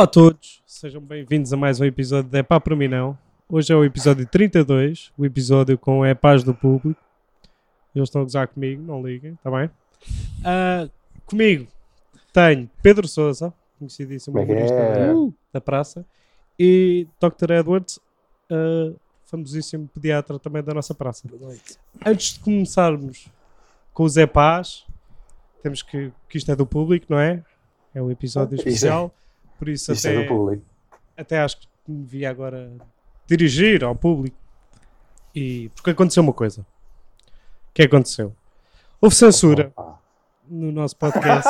Olá a todos, sejam bem-vindos a mais um episódio de É Pá para mim não. Hoje é o episódio 32, o episódio com É Paz do Público. Eles estão a gozar comigo, não liguem, está bem? Ah, comigo tenho Pedro Sousa, conhecidíssimo é humorista é? uh, da praça, e Dr. Edwards, ah, famosíssimo pediatra também da nossa praça. Antes de começarmos com o Zé Paz, temos que, que isto é do público, não é? É um episódio Isto é- especial, por isso Isto é até, do público. até acho que me vi agora dirigir ao público. E porque aconteceu uma coisa. O que aconteceu? Houve censura Opa. no nosso podcast.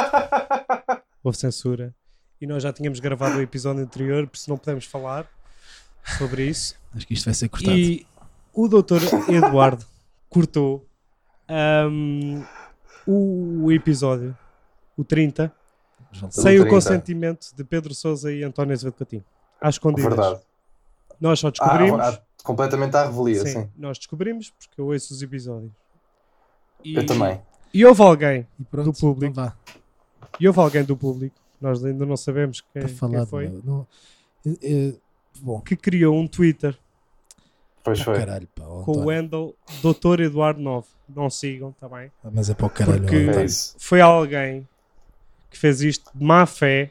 Houve censura. E nós já tínhamos gravado o episódio anterior, por isso não podemos falar sobre isso. Acho que isto vai ser cortado. E o doutor Eduardo cortou ahm, o episódio, o 30, Sem o 30. consentimento de Pedro Sousa e António Azevedo Coutinho. Às escondidas. Verdade. Nós só Ah, descobrimos. ah, completamente à revelia, sim, sim. nós descobrimos porque eu ouço os episódios. E, Eu também. E houve alguém, E pronto, do público. E houve alguém do público, nós ainda não sabemos quem, quem foi, de- não, é- é- bom, que criou um Twitter Pois oh, foi. caralho, pá, oh, com o handle Dr. Eduardo 9. Não sigam, tá bem? Mas é para o caralho. Porque- É. Foi alguém que fez isto de má fé,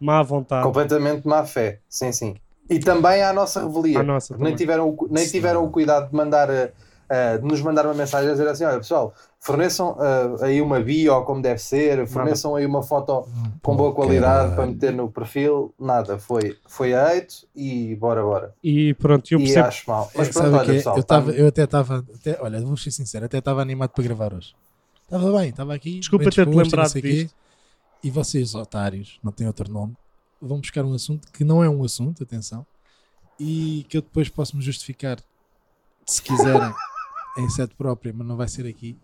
má vontade. Completamente má fé. Sim, sim. E também à nossa revelia. À nossa nem tiveram, o nem Sim. tiveram o cuidado de mandar eh, de nos mandar uma mensagem a dizer assim: olha pessoal, forneçam eh, aí uma bio como deve ser, forneçam aí uma foto com boa qualidade caralho. para meter no perfil. Nada, foi, foi a e bora, bora. E pronto, eu e percebo. acho mal. Mas pronto, sabe olha é? pessoal, eu, tá- tava, eu até estava, até, olha, vou ser sincero, até estava animado para gravar hoje. Estava bem, estava aqui. Desculpa ter-te e lembrado quê. E vocês, otários, não têm outro nome, vão buscar um assunto que não é um assunto, atenção, e que eu depois posso me justificar, se quiserem, em sede própria, mas não vai ser aqui.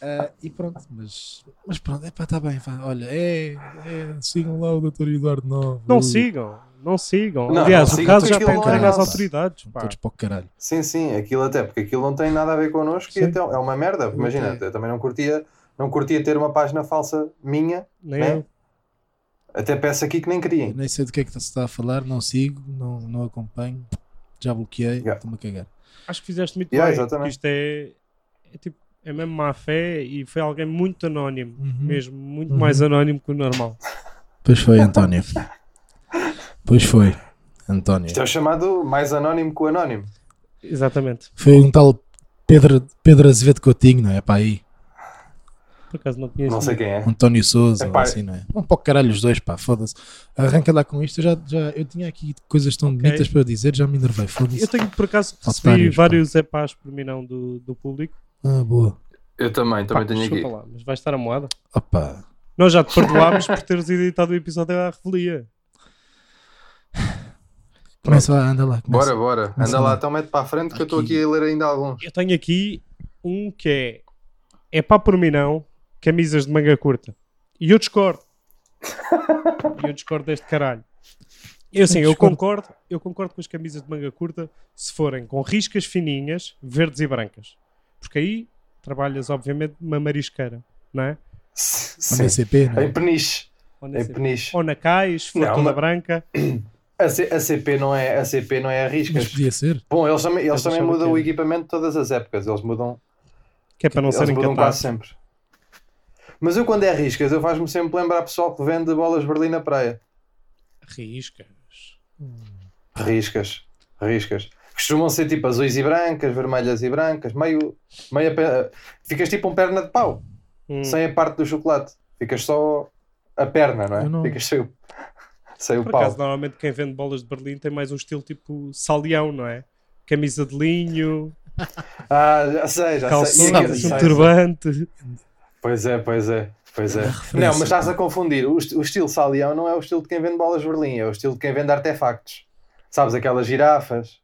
Ah, e pronto, mas, mas pronto, é pá, está bem, vá, olha, é, é, sigam lá o Dr. Eduardo Novo. Não uh, sigam, não sigam. Não, Aliás, não o sigam, caso já está entregue às autoridades. Pá. todos para o caralho. Sim, sim, aquilo até, porque aquilo não tem nada a ver connosco e Sim. até é uma merda. Imagina, tem. eu também não curtia, não curtia ter uma página falsa minha, Nem né? eu. até peço aqui que nem criem. nem sei do que é que se está a falar, não sigo, não, não acompanho, já bloqueei, Yeah. estou-me a cagar. Acho que fizeste muito Yeah, bem. exatamente. porque Isto é, é tipo, é mesmo má fé e foi alguém muito anónimo. Uhum. Mesmo, muito Uhum. mais anónimo que o normal. Pois foi, António. pois foi, António. Isto é o chamado mais anónimo que o anónimo. Exatamente. Foi um tal Pedro, Pedro Azevedo Coutinho, não é? Pá, aí. Por acaso não conheço. Não sei quem é. António Souza, ou assim, não é? Vão para o caralho os dois, pá, foda-se. Arranca lá com isto, eu já, já, eu tinha aqui coisas tão Ok. bonitas para dizer, já me enervei, Eu foda-se. tenho por acaso recebi Otários, pá. vários epás por mim não do, do público. Ah, boa. Eu também, também Pá, tenho aqui. desculpa lá, mas vai estar a moeda. Opa, Nós já te perdoámos por teres editado o episódio à revelia. começa lá, anda lá. Começa. Bora, bora. Começa Anda lá, lá. então mete para a frente que eu estou Aqui. aqui a ler ainda alguns. Eu tenho aqui um que é é pá por mim não, camisas de manga curta. E eu discordo. e eu discordo deste caralho. Eu assim, eu Discordo. concordo, eu concordo com as camisas de manga curta se forem com riscas fininhas, verdes e brancas. Porque aí trabalhas, obviamente, uma marisqueira, não é? Uma Sim. DCP, não é? Em peniche. Ou Em na, CP. peniche. ou na cais, for Não, toda mas- branca. A, C- a CP não é a CP não é a Mas riscas. podia ser. Bom, eles também, eles Mas também mudam o era. equipamento todas as épocas. Eles mudam, Que é para não eles serem mudam quase sempre. Mas eu quando é riscas, eu faz-me sempre lembrar pessoal que vende bolas Berlim na praia. Riscas. Riscas. Riscas. Costumam ser tipo azuis e brancas, vermelhas e brancas, meio. meio pe- Ficas tipo um perna de pau, Hum. sem a parte do chocolate. Ficas só a perna, não é? Não- Ficas sem o, sem o Por pau. acaso, normalmente quem vende bolas de Berlim tem mais um estilo tipo salião, não é? Camisa de linho, Ah, já sei, já sei. Calções, um sei, sei. turbante. Pois é, pois é. Pois é. Não, mas estás a confundir. O, est- o estilo salião não é o estilo de quem vende bolas Berlim, é o estilo de quem vende artefactos. Sabes, aquelas girafas.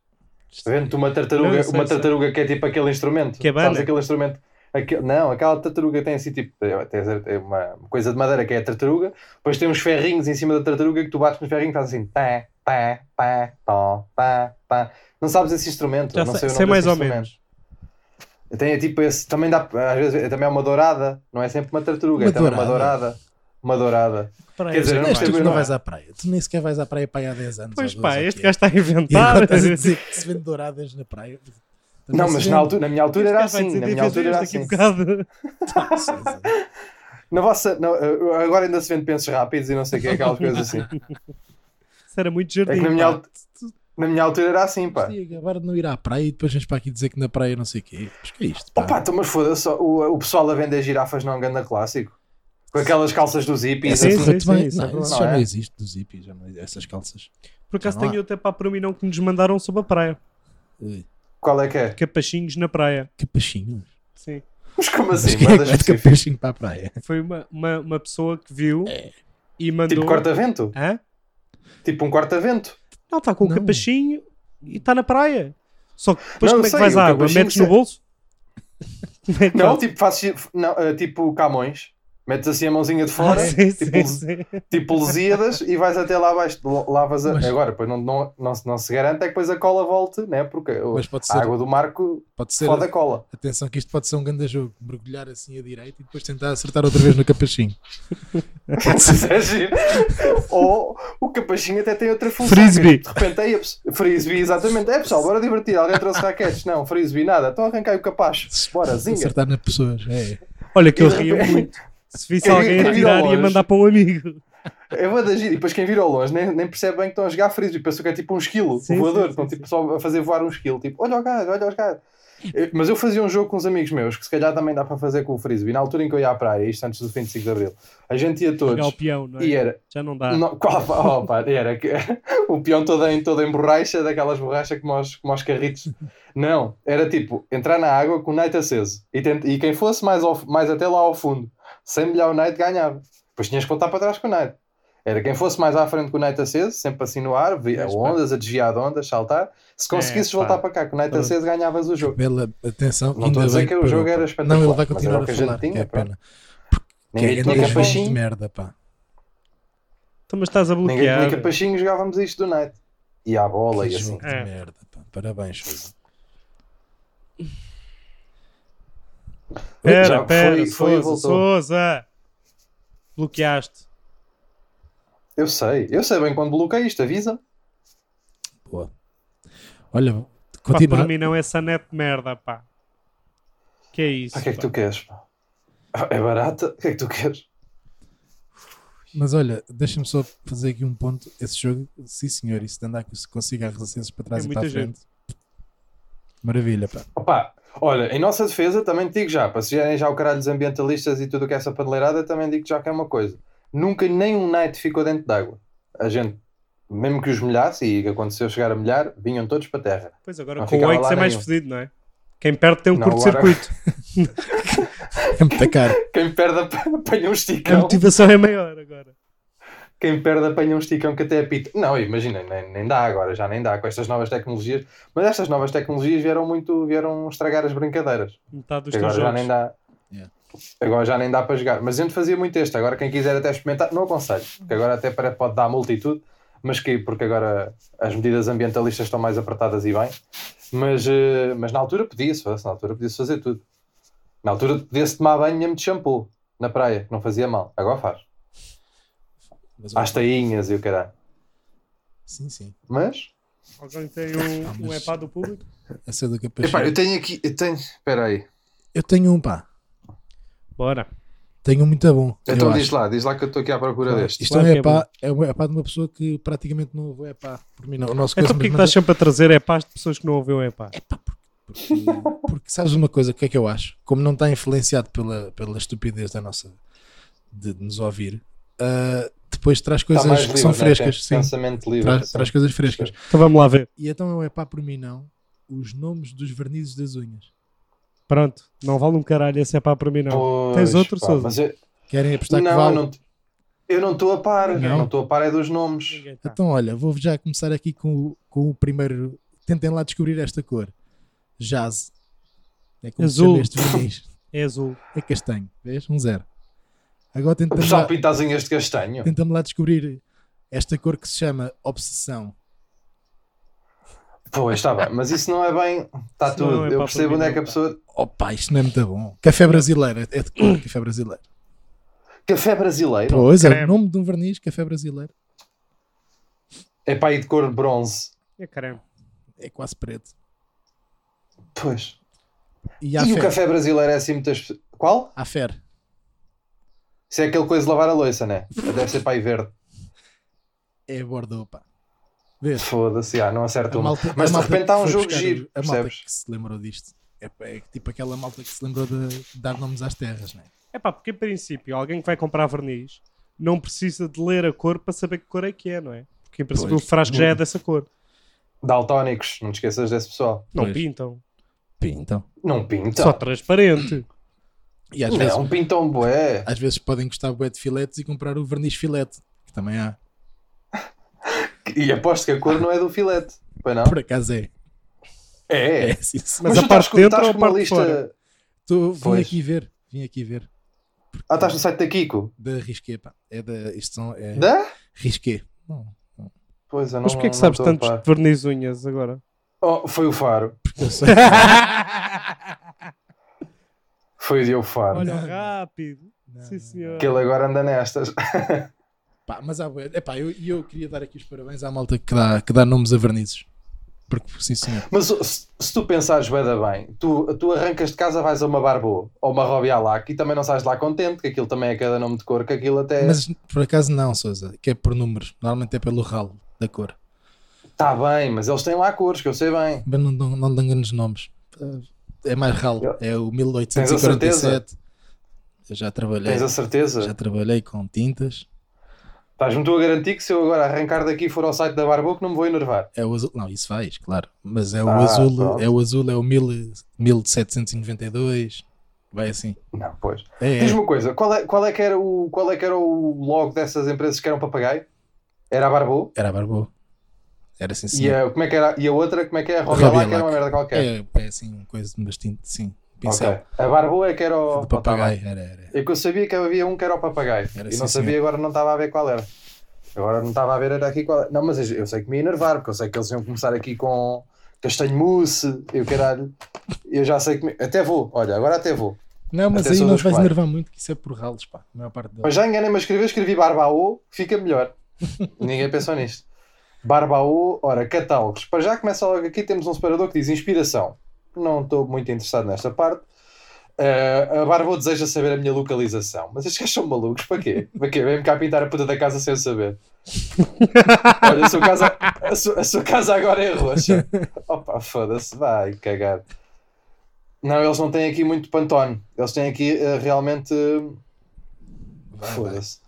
Vende-te uma tartaruga, Não, eu sei, uma sei. tartaruga que é tipo aquele instrumento. Que é Sabes aquele instrumento? Aque- não, aquela tartaruga tem assim tipo é- tem é uma coisa de madeira que é a tartaruga, depois tem uns ferrinhos em cima da tartaruga que tu bates nos ferrinhos e faz assim pá, pá, pá, tó, pá, pá. Não sabes esse instrumento? Já não sei, sei, o sei mais desse ou instrumento. menos. Tem é tipo esse, também dá, às vezes é- também é uma dourada, não é sempre uma tartaruga, Uma é também uma dourada? dourada. uma dourada. Praia. Quer dizer, não tu percebo não nada. vais à praia. Tu nem sequer vais à praia para aí há 10 anos. Pois pá, 12, ou este gajo está a. E inventar. estás a dizer que se vende douradas na praia. Não, mas na, altura, na minha altura era assim. Na minha altura era assim. Na vossa, não, agora ainda se vende pensos rápidos e não sei o que, aquelas coisas assim. Isso era muito É jardim. que na minha, pá. Na minha altura era assim, pá. Acabar de não ir à praia e depois vens para aqui dizer que na praia não sei o quê. Mas que é isto? Pá? Opa, então, mas foda-se, só, o, o pessoal a vender girafas não anda clássico. Com aquelas calças dos hippies. Essa sim, assim. sim, isso é não, isso Não já é? não existe dos hippies, já não existe, essas calças. Por acaso tenho há. até para a mim não que nos mandaram sobre a praia. Ui, Qual é que é? Capachinhos na praia. Capachinhos. Sim. Mas como Mas assim? quem é que Mandas vai de capachinho para a praia? Foi uma, uma, uma pessoa que viu É. e mandou. Tipo corta-vento? Hã? Tipo um corta-vento? Não, está com o Não. capachinho e está na praia. Só que depois Não, como é que vais à água? Metes no bolso? É que Não, tipo, fazes, não, eh, tipo Camões. Metes assim a mãozinha de fora, Ah, sim, tipo, sim, tipo Lusíadas, e vais até lá abaixo. Lavas a... Mas- Agora, depois não, não, não, se- não se garante é que depois a cola volte, né? Porque a ser, água do marco pode ser fode a cola. atenção que isto pode ser um grande jogo. Mergulhar assim a direita e depois tentar acertar outra vez no capachinho. É. Ou o capachinho até tem outra função. Frisbee. que De repente é frisbee, exatamente. É pessoal, bora divertir. Alguém trouxe raquetes? Não, frisbee, nada. Então arrancai o capaz. Bora, zinga. Acertar nas pessoas. É. Olha que eu repente- muito. Se visse Quem- alguém a tirar ia mandar para um amigo. É vou da giro. E depois quem vira ao longe nem, nem percebe bem que estão a jogar frisbee. Pensou que é tipo um esquilo, Sim, voador. sim, estão sim, tipo só a fazer voar um esquilo. Tipo, olha o gajo, olha os gajos. Mas eu fazia um jogo com uns amigos meus que se calhar também dá para fazer com o frisbee. Na altura em que eu ia à praia, isto antes do 25 de Abril, a gente ia Jogar o todos. peão, não é? E era, Já não dá. Não, oh, pá, era que, o peão todo em, todo em borracha, daquelas borrachas como aos, como aos carritos. Não, era tipo entrar na água com o night aceso e, tent- e quem fosse mais, ao- mais até lá ao fundo, sem molhar o night, ganhava. Depois tinhas que voltar para trás com o night. Era quem fosse mais à frente com o night aceso, sempre assim no ar, via Mas, pá. ondas, a desviar de ondas, saltar. Se conseguisses É, voltar para cá com o night Pronto. aceso, ganhavas o jogo. Bela atenção. Não estou a dizer que o jogo era Não, espetacular, ele vai continuar a que a gente falar. tinha, que é pena. Ninguém é tinha capachinho. de merda, pá. Então, mas estás a Ninguém bloquear. tinha capachinho, jogávamos isto do night. E à bola Que e assim. É. merda, pá. Parabéns, Sousa. Pera, Já pera, foi- foi. Sousa. Bloqueaste. Eu sei, eu sei bem quando bloqueio isto, avisa. Boa. Olha, Pá, continua. para mim não é essa net de merda, pá. Que é isso? Ah, o que é que pá? tu queres? pá? É barata? O que é que tu queres? Mas olha, deixa-me só fazer aqui um ponto. Esse jogo, sim senhor, isso de andar que se consiga as licenças para trás É e para a frente. Maravilha, pá. Opa, olha, em nossa defesa também te digo já, para se gerem já o caralho dos ambientalistas e tudo o que é essa paneleirada, também digo já que é uma coisa. Nunca nem um night ficou dentro d'água. A gente, mesmo que os molhasse, e que aconteceu chegar a molhar, vinham todos para a terra. Pois agora Não com o ficava Oix lá é mais fedido, não é? Quem perde tem um curto-circuito. É muito caro. Quem perde ap- apanha um A esticão. motivação é maior agora. Quem perde apanha um esticão que até apita. Não, imagina, nem, nem dá agora, já nem dá com estas novas tecnologias. Mas estas novas tecnologias vieram muito, vieram estragar as brincadeiras. Metade dos agora já jogos. nem dá. Yeah. Agora já nem dá para jogar. Mas a gente fazia muito este. Agora quem quiser até experimentar, não aconselho. Porque agora até para- pode dar multa e tudo. Mas que porque agora as medidas ambientalistas estão mais apertadas e bem. Mas, eh, mas na altura podia-se na altura podia-se fazer tudo. Na altura podia-se tomar banho mesmo de shampoo na praia, que não fazia mal. Agora faz. Mas, Às tainhas e o caralho. Sim, sim. Mas. Alguém tem um, Ah, mas- epá do público? Essa é do capachinho. Epá, eu tenho aqui. Eu tenho. Espera aí. Eu tenho um, pá. Bora. Tenho um muito bom. Então diz acho. lá, diz lá que eu estou aqui à procura Claro. deste. Isto Claro é, é um epá, é um epá de uma pessoa que praticamente não ouve epá. Por mim não. O nosso Então porquê que estás sempre a trazer epás de pessoas que não ouvem o epá? Epá, porque, porque, porque sabes uma coisa, o que é que eu acho? Como não está influenciado pela, pela estupidez da nossa de, de nos ouvir, ah, depois traz Está coisas que livre, são né? frescas. Tem Sim, Pensamento livre. traz, traz coisas frescas. Então vamos lá ver. E então é um epá por mim não os nomes dos vernizes das unhas. Pronto. Não vale um caralho esse epá para mim não. Pois, Tens outro, pá, Sousa? eu- Querem apostar que não, vale? eu não, eu não estou a par. Não? Não estou a par é dos nomes. Tá. Então, olha, vou já começar aqui com, o- com o primeiro. Tentem lá descobrir esta cor: Jazz. É como Azul. este verniz. É azul. É castanho. Vês? Um zero. Agora tenta-me pessoal lá, pinta as unhas de castanho. tenta lá descobrir esta cor que se chama Obsessão. Pois, está bem. Mas isso não é bem. Está tudo. é eu pá, percebo onde é que a pessoa. Opa, isto não é muito bom. Café brasileiro. É de cor, café brasileiro. Café brasileiro. Pois é, creme. o nome de um verniz, café brasileiro. É para ir de cor bronze. É caramba. É quase preto. Pois. E E o café brasileiro é assim muitas. Qual? A fer. Isso é aquele coisa de lavar a louça, né? Deve ser para aí verde. É Bordeaux, pá. Vês? Foda-se, ah, não acerta uma. malta- Mas de repente há um jogo giro, A malta percebes? que se lembrou disto. É, é tipo aquela malta que se lembrou de dar nomes às terras, né? É pá, porque em princípio alguém que vai comprar verniz não precisa de ler a cor para saber que cor é que é, não é? Porque em princípio Pois. o frasco já é dessa cor. Daltónicos, não te esqueças desse pessoal. Não Pois. pintam. Pintam. Não pintam. Só transparente. E às vezes, Não, pintam bué. às vezes podem gostar bué de filetes e comprar o verniz filete, que também há. E aposto que a cor não é do filete. Pois não? Por acaso é. É. É, sim, sim. Mas tu a parte estás com- de dentro estás ou a com uma parte lista. fora? Tô, vim Pois. aqui ver. Vim aqui ver. Ah, estás no site da Kiko. Da Risqué, pá. É da. Isto são. É Da? Risqué. Não, Pois eu não Mas porquê é que sabes tantos verniz unhas agora? Oh, foi o Faro. porque eu sei. Foi o Diogo Faro. Olha, rápido. Não, Sim, senhor. Que ele agora anda nestas. Pá, mas há bué. Epá, eu, eu queria dar aqui os parabéns à malta que dá, que dá nomes a vernizes. Porque, sim, senhor. Mas se, se tu pensares bem, bem, tu, tu arrancas de casa, vais a uma Barbo ou uma Robbie Alac e também não sais de lá contente, que aquilo também é cada nome de cor, que aquilo até Mas por acaso não, Souza, que é por números. Normalmente é pelo ralo da cor. está bem, mas eles têm lá cores, que eu sei bem. Mas não, não, não dão grandes nomes. É mais ralo. É o Tens a 1847. Eu já trabalhei. Tens a certeza? Já trabalhei com tintas. Estás-me tu a garantir que se eu agora arrancar daqui e for ao site da Barbo que não me vou enervar. É o azul. Não, isso faz, claro. Mas é o Ah, azul. pronto. É o azul, é o 1000 1792. Vai assim. Não, pois. É. Diz-me uma coisa, qual é, qual, é que era o, qual é que era o logo dessas empresas que eram papagaio? Era a Barbo? Era a Barbo. Era assim, sim. E a, como é que era, e a outra, como é que é? A Alac era uma merda qualquer. É, é assim, coisa bastante. Sim. Pincel. Ok. A Barbo é que era o... De papagaio. Era, era. É que eu sabia que havia um que era o papagaio. Era e sim, não sabia, senhor. agora não estava a ver qual era. Agora não estava a ver, era aqui qual era. Não, mas eu sei que me ia enervar, porque eu sei que eles iam começar aqui com castanho mousse, eu caralho. Eu já sei que. Me... Até vou, olha, agora até vou. Não, mas Até aí não vais quais. enervar muito, que isso é por ralos, pá. A maior parte Mas deles. já enganei-me a escrever, escrevi Barbaô, fica melhor. Ninguém pensou nisto. Barbaô, ora, catálogos. Para já começa logo aqui, temos um separador que diz inspiração. Não estou muito interessado nesta parte. Uh, a Barbo deseja saber a minha localização. Mas estes gajos são malucos, para quê? Para quê? Vem-me cá pintar a puta da casa sem eu saber. Olha, a sua casa, a sua, a sua casa agora é roxa. Opa, foda-se, vai cagar. Não, eles não têm aqui muito pantone. Eles têm aqui uh, realmente. uh. Foda-se.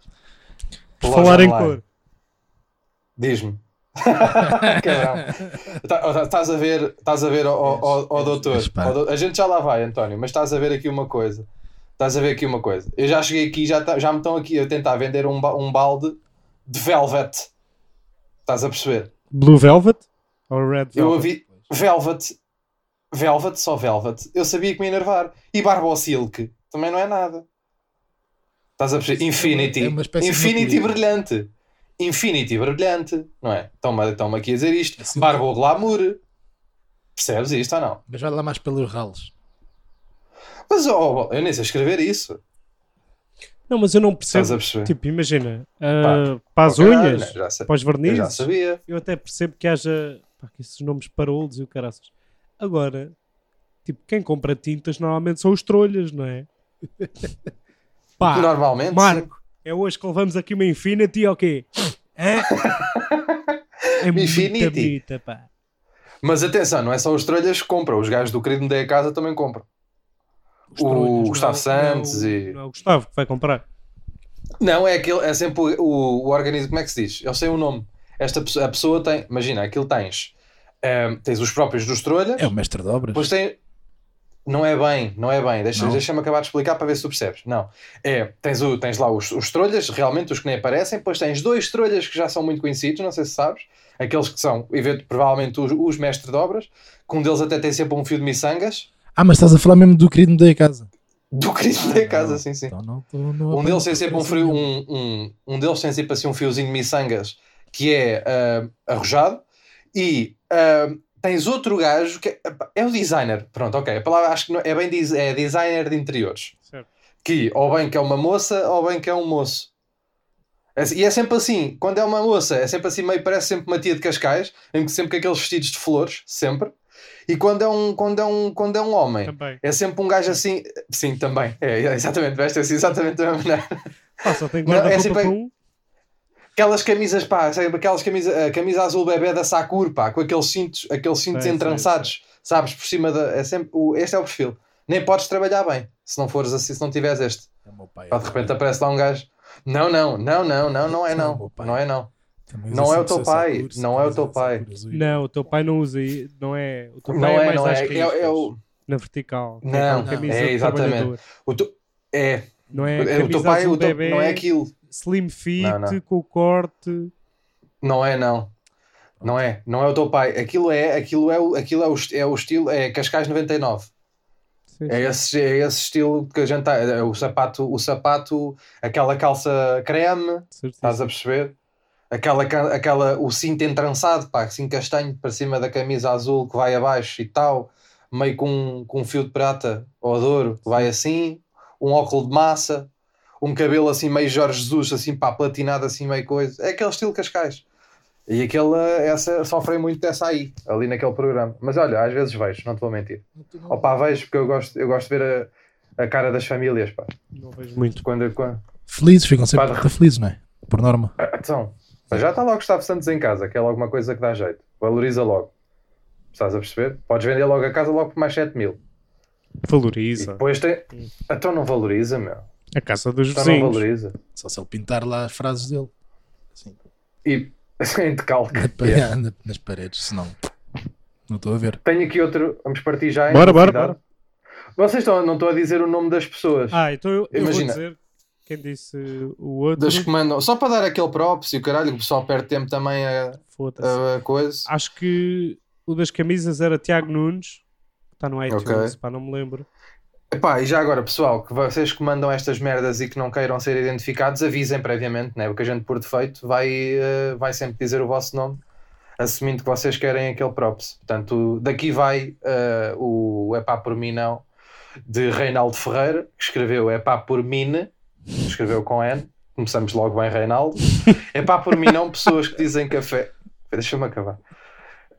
Falar em online. cor. Diz-me. Tá- ó, Estás a ver, estás a ver, ó, doutor. A gente já lá vai, António, mas estás a ver aqui uma coisa. Estás a ver aqui uma coisa. Eu já cheguei aqui, já, tá- já me estão aqui a tentar vender um, um balde de velvet. Estás a perceber? Blue Velvet? Ou Red Velvet? Eu ouvi velvet, velvet, só velvet. Eu sabia que me ia enervar. E Barbo Silk também não é nada. Estás a perceber? É uma- Infinity. é uma espécie de Infinity uma brilhante. Infinity brilhante, não é? Estão-me estão aqui a dizer isto. Assim- Barbo Glamour. Percebes isto ou não? Mas vai lá mais pelos ralos. Mas oh, eu nem sei escrever isso. Não, mas eu não Estás a percebo. perceber? Tipo, imagina, ah, para as caralho, unhas, não, para os eu já vernizes, sabia. eu até percebo que haja pá, que esses nomes parolos e o caraças. Agora, tipo, quem compra tintas normalmente são os trolhas, não é? Pá, Normalmente. Marco, é hoje que levamos aqui uma Infinity ou quê? Hã? É muito bonita, pá. Mas atenção, não é só os trolhas que compram. Os gajos do querido me dei a casa também compram. Os O trolhas, Gustavo não é- não é Santos e- Não é o Gustavo que vai comprar. Não, é aquele, é sempre o, o, o organismo, como é que se diz? Eu sei o nome. Esta pessoa, a pessoa tem, imagina, aquilo tens, ehm, tens os próprios dos trolhas, É o mestre de obras. depois tem, não é bem, não é bem, deixa- Não. deixa-me acabar de explicar para ver se tu percebes. Não, é, tens, o, tens lá os, os trolhas, realmente os que nem aparecem, depois tens dois trolhas que já são muito conhecidos, não sei se sabes, aqueles que são, provavelmente, os, os mestres de obras, que um deles até tem sempre um fio de miçangas, Ah, mas estás a falar mesmo do querido me dei a casa. do querido Ah, da casa, não. sim, sim. Então não, tô- não Um deles tem sempre um, frio, um, um, um deles tem sempre assim um fiozinho de miçangas que é ah, arrojado e ah, tens outro gajo que é, é o designer. Pronto, ok. A palavra acho que não- é bem é designer de interiores. Certo. que ou bem que é uma moça ou bem que é um moço. É- E é sempre assim, quando é uma moça, é sempre assim, meio parece sempre uma tia de Cascais, em que sempre com aqueles vestidos de flores, sempre. E quando é um, quando é um, quando é um homem, Também. é sempre um gajo assim, sim, também, é, exatamente, veste assim, exatamente da mesma maneira. Pá, só tem Não, é guarda-roupa sempre- um. Aquelas camisas, pá, sabe, aquelas camisas, a camisa azul bebê da Sakura, pá, com aqueles cintos, aqueles cintos sei, entrançados, sabes, por cima da. É sempre, o, este é o perfil. Nem podes trabalhar bem se não fores assim, se não tiveres este. É o meu pai. Pá, de repente aparece lá um gajo. Não, não, não, não, não, não é Não, não. pai. Não é não. Também não é o sempre teu pai, não é o teu pai. Sakura azul. Não, o teu pai não usa aí. Não é. O teu pai Não é, é, mais não é. É, riscas, é o. Na vertical. Não, não, é exatamente. o teu, é. Não é É, o teu pai o teu, não é aquilo. Slim fit, Não, não. com o corte. Não é não. Não é, não é o teu pai. Aquilo é, aquilo é, o- aquilo é o, é o estilo, é Cascais 99. Sim, É esse, é esse estilo que a gente tá, é o sapato, o sapato, aquela calça creme, certíssimo. estás a perceber? Aquela, aquela, o cinto entrançado, pá, assim castanho para cima da camisa azul que vai abaixo e tal, meio com, com um fio de prata ou de ouro, vai assim, um óculos de massa, um cabelo assim meio Jorge Jesus, assim pá, platinado assim meio coisa. É aquele estilo Cascais. E aquela, essa, sofrem muito dessa aí, ali naquele programa. Mas olha, às vezes vejo, não te vou mentir. Opa, vejo porque eu gosto, eu gosto de ver a, a cara das famílias, pá. Não vejo muito. Quando, quando... Felizes, ficam sempre Pá, felizes, não é? Por norma. Ah, Então, mas já está logo Gustavo Santos em casa, que é logo uma coisa que dá jeito. Valoriza logo. Estás a perceber? Podes vender logo a casa logo por mais 7 mil. E Valoriza. depois tem. Então não valoriza, meu. A casa dos não vizinhos. valoriza. Só se ele pintar lá as frases dele. Assim, E em decalque. na Yeah. na- nas paredes, senão. Não estou a ver. Tenho aqui outro. Vamos partir já. em Bora, bora, velocidade. Vocês estão, não estão a dizer o nome das pessoas. Ah, então eu, eu vou dizer quem disse o outro. Das que mandam. Só para dar aquele props e o caralho, que o pessoal perde tempo também a, Foda-se. a coisa. Acho que o das camisas era Tiago Nunes. Está no iTunes, Ok. pá, não me lembro. Epá, e já agora, pessoal, que vocês que mandam estas merdas e que não queiram ser identificados, avisem previamente, né? porque a gente, por defeito, vai, eh, vai sempre dizer o vosso nome, assumindo que vocês querem aquele props. Portanto, daqui vai eh, o Epá por mim não, de Reinaldo Ferreira, que escreveu Epá por mim, escreveu com N, começamos logo bem, Reinaldo. Epá por mim não, pessoas que dizem café. Deixa-me acabar.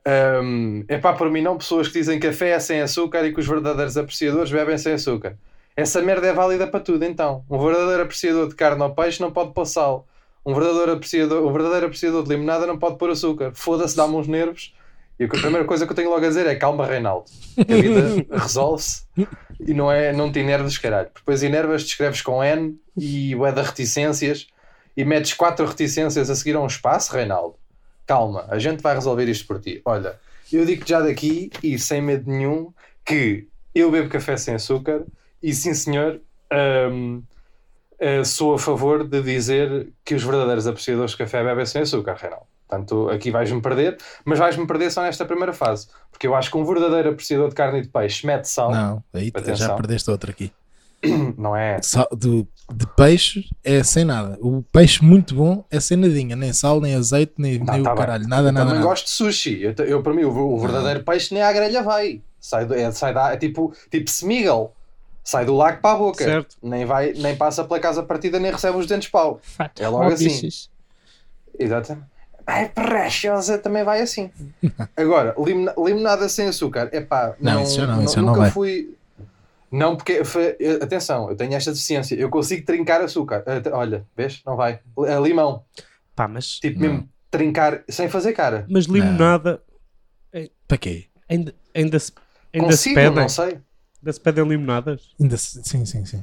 Um, é pá, por mim não, pessoas que dizem que café é sem açúcar e que os verdadeiros apreciadores bebem sem açúcar. Essa merda é válida para tudo, então. Um verdadeiro apreciador de carne ou peixe não pode pôr sal. Um verdadeiro apreciador, um verdadeiro apreciador de limonada não pode pôr açúcar. Foda-se, dá-me uns nervos. E a primeira coisa que eu tenho logo a dizer é calma, Reinaldo. A vida resolve-se e não, é, não te enerves, caralho. Depois enervas, te escreves com N e o é da reticências e metes quatro reticências a seguir a um espaço, Reinaldo calma, a gente vai resolver isto por ti. Olha, eu digo já daqui e sem medo nenhum que eu bebo café sem açúcar e sim senhor, hum, eh, sou a favor de dizer que os verdadeiros apreciadores de café bebem sem açúcar, Reinaldo. Portanto, aqui vais-me perder, mas vais-me perder só nesta primeira fase. Porque eu acho que um verdadeiro apreciador de carne e de peixe mete sal, não, aí já Atenção. perdeste outra aqui. é? Sal- do- de peixe é sem nada. O peixe muito bom é sem nadinha, nem sal, nem azeite, nem, Não, nem tá o bem. caralho. Nada, Eu nada, também nada. gosto de sushi. Eu, eu, para mim, o, o verdadeiro peixe nem à grelha vai. Sai, do, é, sai da, é tipo, tipo Smiggle. Sai do lago para a boca. Certo. Nem, vai, nem passa pela casa partida, nem recebe os dentes de pau. É logo assim. Exatamente. Ai, preciosa, também vai assim. Agora, limona- limonada sem açúcar. É pá, Não, não, isso já não, isso já nunca não vai. fui. Não, porque. atenção, eu tenho esta deficiência. Eu consigo trincar açúcar. Até- Olha, vês? Não vai. É limão. Pá, mas, Tipo, Não. mesmo trincar sem fazer cara. mas limonada Para quê? ainda, ainda, se, ainda se Consigo, pedem. não sei. Ainda se pedem limonadas. Ainda se- sim, sim, sim.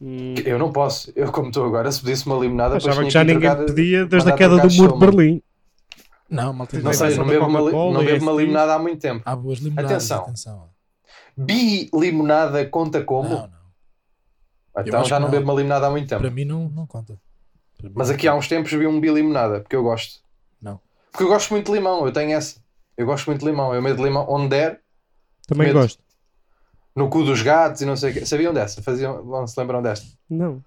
Hum, Eu não posso. Eu, como estou agora, se pedisse uma limonada, achava que já que ninguém entregar- pedia desde a queda do trocar muro de. Berlim. Não, malta. Não sei, não bebo, uma, não e bebo uma esse limonada há muito tempo. Há boas limonadas, Atenção. atenção. Bi limonada conta como? Não, não. então já não não. bebo uma limonada há muito tempo. Para mim não, não conta. Mim Mas não aqui há uns tempos vi um bi limonada, porque eu gosto. Não. Porque eu gosto muito de limão, eu tenho essa. Eu gosto muito de limão, eu medo de limão onde der, Também Medo. gosto. no cu dos gatos e não sei o quê. Sabiam dessa? Faziam, não se lembram desta? Não.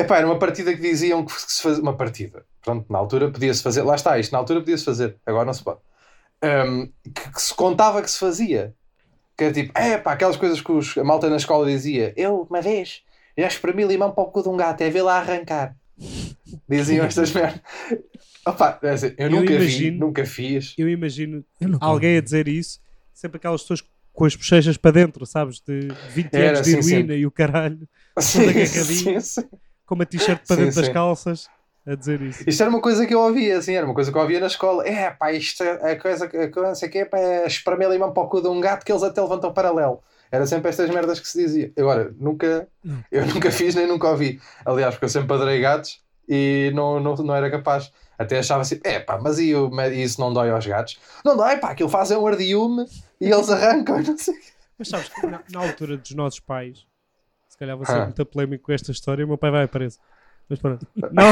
Epá, era uma partida que diziam que se fazia. Uma partida. Pronto, na altura podia-se fazer. Lá está, isto na altura podia-se fazer. Agora não se pode. Ahm, que, que se contava que se fazia. Que era tipo, é pá, aquelas coisas que os- a malta na escola dizia. Eu, uma vez, E acho que para mim limão para o cu de um gato é vê-la arrancar. Diziam estas merdas. Opa, é assim, eu, Eu nunca vi, imagino- nunca fiz. Eu imagino Eu alguém a dizer isso, sempre aquelas pessoas com as bochechas para dentro, sabes? De 20 Era, anos de sim, sim. heroína e o caralho, Sim, sim, sim. com uma t-shirt para Sim, dentro das sim. calças, a dizer isso. Isto era uma coisa que eu ouvia, assim, era uma coisa que eu ouvia na escola. É, pá, isto é a coisa, a coisa não sei o quê, pá, é espremer limão para o cu de um gato que eles até levantam paralelo. Era sempre estas merdas que se dizia. Agora, nunca, Não. eu nunca fiz nem nunca ouvi. Aliás, porque eu sempre adorei gatos e não, não, não era capaz. Até achava assim, é pá, mas e, o- e isso não dói aos gatos? Não dói, pá, aquilo faz é um ardiume e eles arrancam, não sei. Mas sabes que na, na altura dos nossos pais, se calhar vou ser Ah. muito polémico com esta história, o meu pai vai preso. Mas pronto. Não.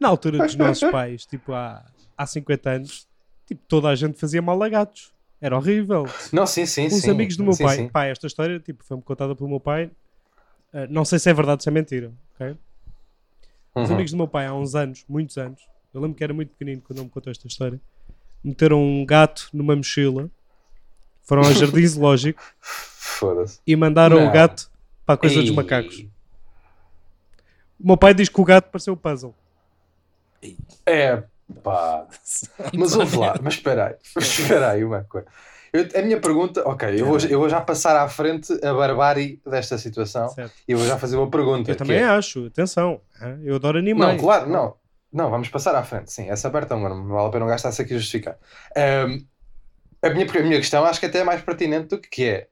na altura dos nossos pais, tipo há, há 50 anos, tipo, toda a gente fazia mal a gatos. Era horrível. Não, sim, sim, Os sim. amigos do meu Sim, pai, sim. pá, esta história tipo, foi-me contada pelo meu pai. Uh, não sei se é verdade ou se é mentira, ok? Os Uhum. amigos do meu pai, há uns anos, muitos anos, eu lembro que era muito pequenino quando ele me contou esta história, meteram um gato numa mochila, foram ao jardim zoológico e mandaram Não. o gato para a coisa dos Ei. macacos. O meu pai diz que o gato pareceu o puzzle. É, pá. Mas ouve lá, mas espera aí, espera aí uma coisa. Eu- a minha pergunta, ok, eu vou, eu vou já passar à frente a barbárie desta situação Certo. e eu vou já fazer uma pergunta. Eu também é- acho, atenção, eu adoro animais. Não, claro, não. Não, vamos passar à frente, sim. Essa aberta não vale a pena gastar-se aqui a justificar. Ahm, a, minha, a minha questão acho que até é mais pertinente do que, que é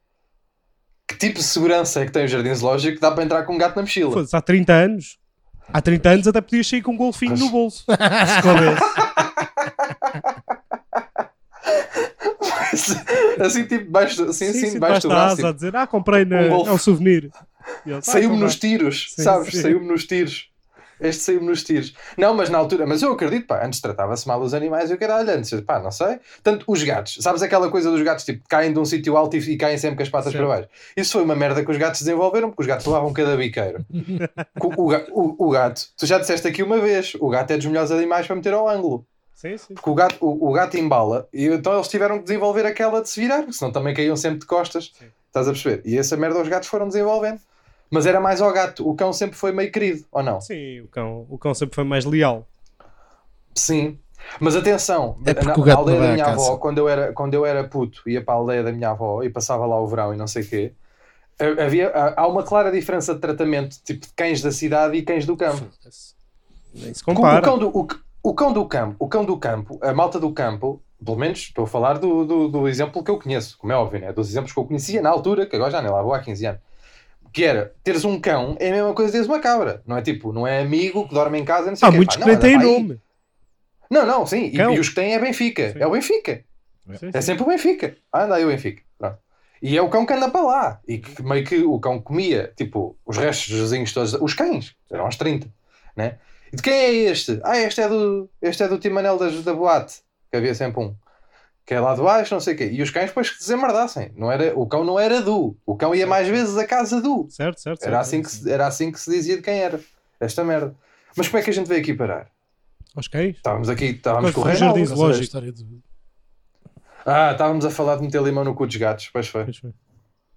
que tipo de segurança é que tem o jardim zoológico que dá para entrar com um gato na mochila? Foda-se, há 30 anos, há 30 anos até podias sair com um golfinho no bolso. Se coubesse. assim, tipo, debaixo, assim, assim, debaixo do braço. asa a dizer, ah, comprei na, Um é um souvenir. "Ah, Saiu-me nos vá." tiros, Sim, sabes? sim. Saiu-me nos tiros. Este saiu-me nos tiros. Não, mas na altura, mas eu acredito, pá, antes tratava-se mal os animais e eu caralho, antes, pá, não sei. Tanto os gatos, sabes aquela coisa dos gatos, tipo, caem de um sítio alto e, caem sempre com as patas Certo. para baixo. Isso foi uma merda que os gatos desenvolveram, porque os gatos levavam cada biqueiro. o, o, o- o gato, tu já disseste aqui uma vez, o gato é dos melhores animais para meter ao ângulo. Sim, sim. Porque o gato, o, o gato embala e então eles tiveram que desenvolver aquela de se virar, porque senão também caíam sempre de costas. Sim. Estás a perceber? E essa merda os gatos foram desenvolvendo. Mas era mais ao gato. O cão sempre foi meio querido, ou não? Sim, o cão, o cão sempre foi mais leal. Sim. Mas atenção, É na, na aldeia da à minha avó, quando eu, era, quando eu era puto, ia para a aldeia da minha avó e passava lá o verão e não sei o quê, ha- havia, há uma clara diferença de tratamento, tipo de cães da cidade e cães do campo. Nem se O, cão do, o, o cão do campo, o cão do campo, a malta do campo, pelo menos estou a falar do, do, do exemplo que eu conheço, como é óbvio, né? dos exemplos que eu conhecia na altura, que agora já nem lá vou há 15 anos. Que era, teres um cão é a mesma coisa que teres uma cabra. Não é tipo, não é amigo que dorme em casa, não sei Há quê. muitos que nem têm nome. Não, não, sim. E, e os que têm é Benfica. Sim. É o Benfica. Sim, É sim. sempre o Benfica. Ah, anda aí o Benfica. Pronto. E é o cão que anda para lá. E que meio que o cão comia, tipo, os restos dos vizinhos todos, os cães, eram uns 30, né? E de quem é este? Ah, este é do, este é do Timanel da, da boate, que havia sempre um. Que é lá de baixo, não sei o quê. E os cães depois que desembardassem. Não era, o cão não era do. O cão ia mais vezes à casa do. Certo, certo. Era certo. assim, que, se- era assim que se dizia de quem era. Esta merda. Mas como é que a gente veio aqui parar? Aos cães? Estávamos aqui, estávamos Mas com o foi o Reinaldo. jardim zoológico. Ah, estávamos a falar de meter limão no cu dos gatos. Pois foi. Pois foi.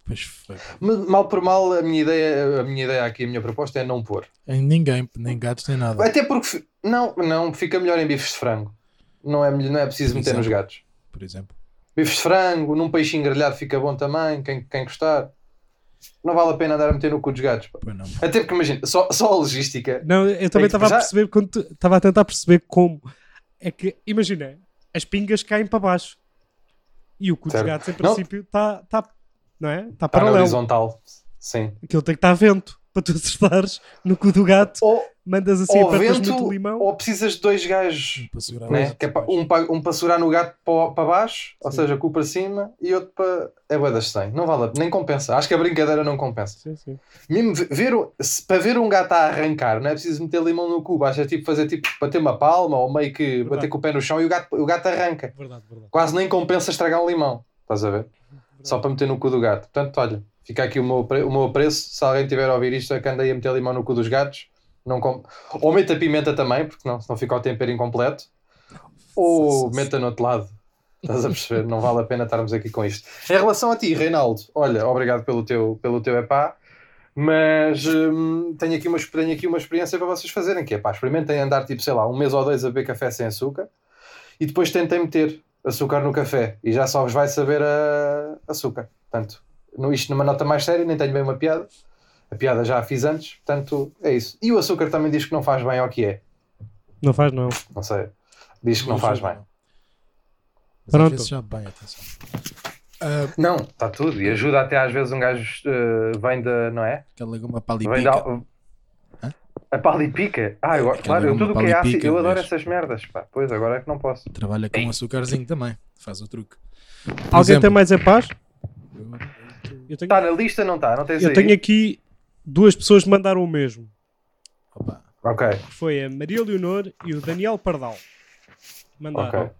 Pois foi. Mas, Mal por mal, a minha ideia, a minha ideia aqui, a minha proposta é não pôr. Em ninguém, nem gatos, nem nada. Até porque não, não fica melhor em bifes de frango. Não é, não é preciso meter nos Exato. gatos. Por exemplo. Bifes de frango, num peixinho grelhado fica bom também, quem, quem gostar. Não vale a pena andar a meter no cu dos gatos. não. Até porque imagina, só, só a logística. Não, eu também estava a perceber quando estava a tentar perceber como é que, imagina, as pingas caem para baixo e o cu dos gatos em princípio está tá, não é? Está na paralelo. horizontal. Sim. Aquilo tem que estar vento para tu acertares no cu do gato, Ou, mandas assim, ou vento, muito limão. ou precisas de dois gajos. Para segurar Né? Que é pa- um, para, um para segurar no gato para, para baixo, ou Sim. seja, cu para cima, e outro para. É bué das 100. Não vale, a- nem compensa. Acho que a brincadeira não compensa. Sim, sim. Mesmo ve- ver, se- para ver um gato a arrancar, não é preciso meter limão no cu, basta tipo fazer tipo bater uma palma ou meio que Verdade. bater com o pé no chão e o gato, o gato arranca. Verdade, verdade. Quase nem compensa estragar um limão, estás a ver? Só para meter no cu do gato. Portanto, olha, fica aqui o meu, o meu preço. Se alguém tiver a ouvir isto, é que andei a meter limão no cu dos gatos. Não com... Ou meta pimenta também, porque não, senão fica o tempero incompleto. Ou meta no outro lado. Estás a perceber? Não vale a pena estarmos aqui com isto. Em relação a ti, Reinaldo, olha, obrigado pelo teu, pelo teu epá. Mas hum, tenho, aqui uma, tenho aqui uma experiência para vocês fazerem, que é pá, experimentem andar tipo, sei lá, um mês ou dois a beber café sem açúcar e depois tentem meter açúcar no café e já só vos vai saber a açúcar. Portanto, no, isto numa nota mais séria, nem tenho bem uma piada. A piada já a fiz antes, portanto, é isso. E o açúcar também diz que não faz bem ao que é. Não faz, não. Não sei. Diz que não faz bem. Pronto. já bem, atenção. Ah, Não, está tudo. E ajuda até às vezes um gajo eh, vem da. Não é? aquela goma Vem da. palipica. A palipica? Ah, eu, claro, eu tudo o que é ácido, eu adoro essas merdas. Pá. Pois agora é que não posso. Trabalha com açúcarzinho também. Faz o truque. Por Alguém exemplo, tem mais é paz? Eu tenho, Está na lista, não está? Não tens eu aí? tenho aqui duas pessoas que mandaram o mesmo. Opa, Ok, Foi a Maria Leonor e o Daniel Pardal. Mandaram. ok.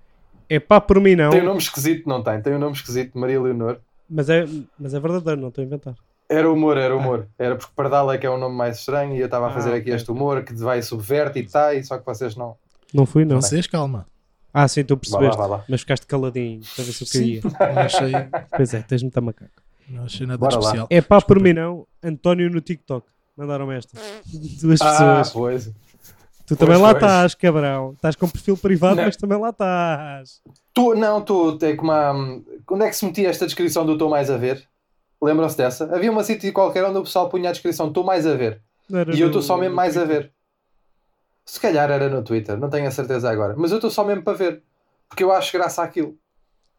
É pá por mim não, Tem um nome esquisito, não tem? Tem um nome esquisito, Maria Leonor. mas, é, mas é verdadeiro, não estou a inventar. Era humor, era humor. Era porque Pardal é que é um nome mais estranho e eu estava a fazer Ah, aqui ok. este humor que vai subverte e tá, e só que vocês não. Não fui, não. vocês, calma. Ah, sim, tu Vá lá, percebeste. vá lá. Mas ficaste caladinho para ver se eu achei, Pois é, tens muita macaco. Não achei nada Bora lá. especial. É pá por mim não, António no TikTok. Mandaram esta. Duas Ah, pessoas. pois. tu também pois, lá pois. estás, cabrão. Estás com perfil privado, Não. mas também lá estás. Tu, não, tu, é como a, Onde é que se metia esta descrição do Estou Mais a Ver? Lembram-se dessa? Havia uma sítio qualquer onde o pessoal punha a descrição Estou Mais a Ver. Era E eu estou só mesmo mais a ver. Se calhar era no Twitter, não tenho a certeza agora. Mas eu estou só mesmo para ver. Porque eu acho graça àquilo.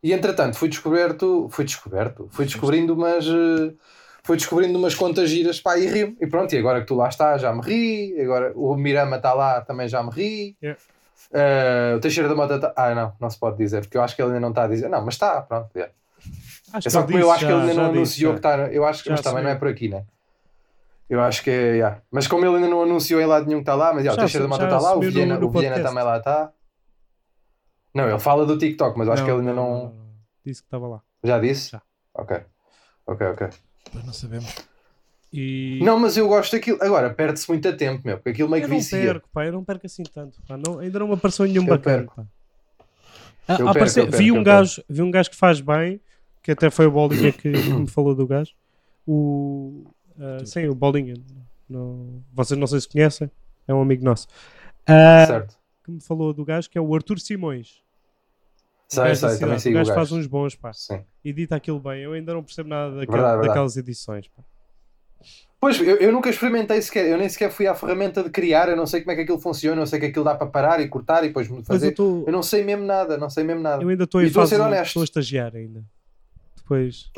E entretanto fui descoberto. Fui descoberto. Fui descobrindo umas. eh, Fui descobrindo umas contas giras, pá, e rio. E pronto, e agora que tu lá estás, já me ri. Agora o Mirama está lá, também já me ri. Yeah. Eh, o Teixeira da Mota está. Ah, não, não se pode dizer, porque eu acho que ele ainda não está a dizer. Não, mas está, pronto. yeah. Acho É só que eu disse acho que ele já, ainda já não disse, anunciou já. que está. Eu acho que Já mas também não é por aqui, né? Eu acho que é. yeah. Mas como ele ainda não anunciou em lado nenhum que está lá, mas yeah, o Já Teixeira da Mota já está lá, o Viena, o Viena também lá está. Não, ele fala do TikTok, mas eu acho que ele ainda não. não. Disse que estava lá. Já disse? Já. Ok. Ok, ok. Depois não sabemos. E Não, mas eu gosto daquilo. Agora, perde-se muito tempo, meu, porque aquilo meio eu que não vicia. perco, pá, eu não perco assim tanto. Pá. Não, ainda não me apareceu nenhum Eu bacana. perco. Pá. Ah, Eu perco, apareceu- eu perco, vi, eu um gajo, vi um gajo que faz bem, que até foi o Bolinha que, me falou do gajo. O, ah, sim, o Bolinha. Não, vocês não sei se conhecem, é um amigo nosso. Ah, Certo. que me falou do gajo que é o Arthur Simões. O Sei, sei, também sigo o gajo faz uns bons, pá. Sim. Edita aquilo bem. Eu ainda não percebo nada daquela- Verdade, verdade. daquelas edições. Pá. Pois, eu, eu nunca experimentei sequer, eu nem sequer fui à ferramenta de criar, eu não sei como é que aquilo funciona, eu sei que aquilo dá para parar e cortar e depois Mas eu, fazer. tô, Eu não sei mesmo nada, não sei mesmo nada. eu ainda estou em a fase. ser honesto. Estou a estagiar ainda. Depois.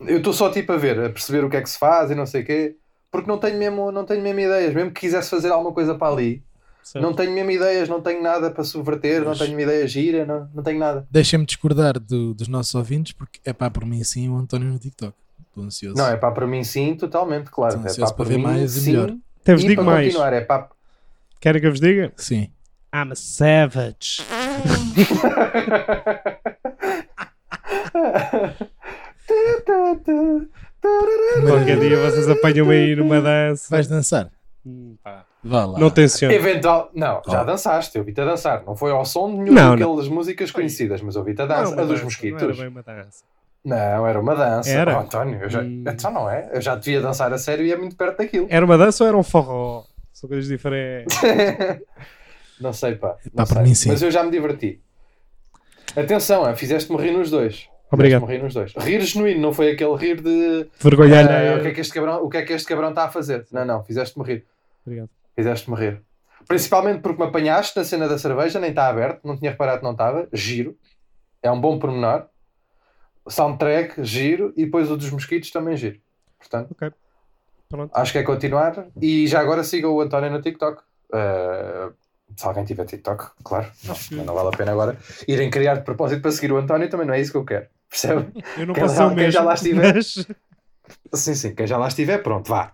Eu estou só tipo a ver, a perceber o que é que se faz e não sei o quê, porque não tenho mesmo, não tenho mesmo ideias. Mesmo que quisesse fazer alguma coisa para ali, certo. não tenho mesmo ideias, não tenho nada para subverter, não Mas- tenho uma ideia gira, não, não tenho nada. Deixem-me discordar do- dos nossos ouvintes, porque é pá, por mim sim, o António no TikTok. Estou ansioso. Não, é pá, para mim sim, totalmente, claro. Estou É ansioso pá, para ver mim mais e sim. melhor. Até vos E digo mais. continuar, é pá. Querem que eu vos diga? Sim. I'm a savage. Qualquer dia vocês apanham-me aí numa dança. Vais dançar? Hum, pá. Vá lá. Não tenciono. Eventual, não, já Oh. dançaste, eu vi-te a dançar. Não foi ao som de nenhum Não, daquelas músicas conhecidas, mas eu vi-te a dança. a dos mosquitos. Não era bem uma dança. Não, era uma dança. Era? Oh, António, eu já, Hum. então não é? Eu já devia dançar a sério e é muito perto daquilo. Era uma dança ou era um forró? São coisas diferentes. não sei, pá. Pá, Não para sei. mim, sim. Mas eu já me diverti. Atenção, ah, fizeste-me rir nos dois. Obrigado. Rir nos dois. Rir genuíno, não foi aquele rir de. Vergonha ah, alheia. o, que é que este cabrão, o que é que este cabrão está a fazer? Não, não, fizeste-me rir. Obrigado. Fizeste-me rir. Principalmente porque me apanhaste na cena da cerveja, nem está aberto, não tinha reparado que não estava. Giro. É um bom pormenor. Soundtrack, giro. E depois o dos mosquitos também giro. Portanto, Ok. Pronto. acho que é continuar. E já agora siga o António no TikTok. Uh, se alguém tiver TikTok, claro. Não, não vale a pena agora irem criar de propósito para seguir o António, também não é isso que eu quero. Percebe? Eu não Quem posso já- ser o quem mesmo. já lá estiver. mas- Sim, sim. Quem já lá estiver, pronto, vá.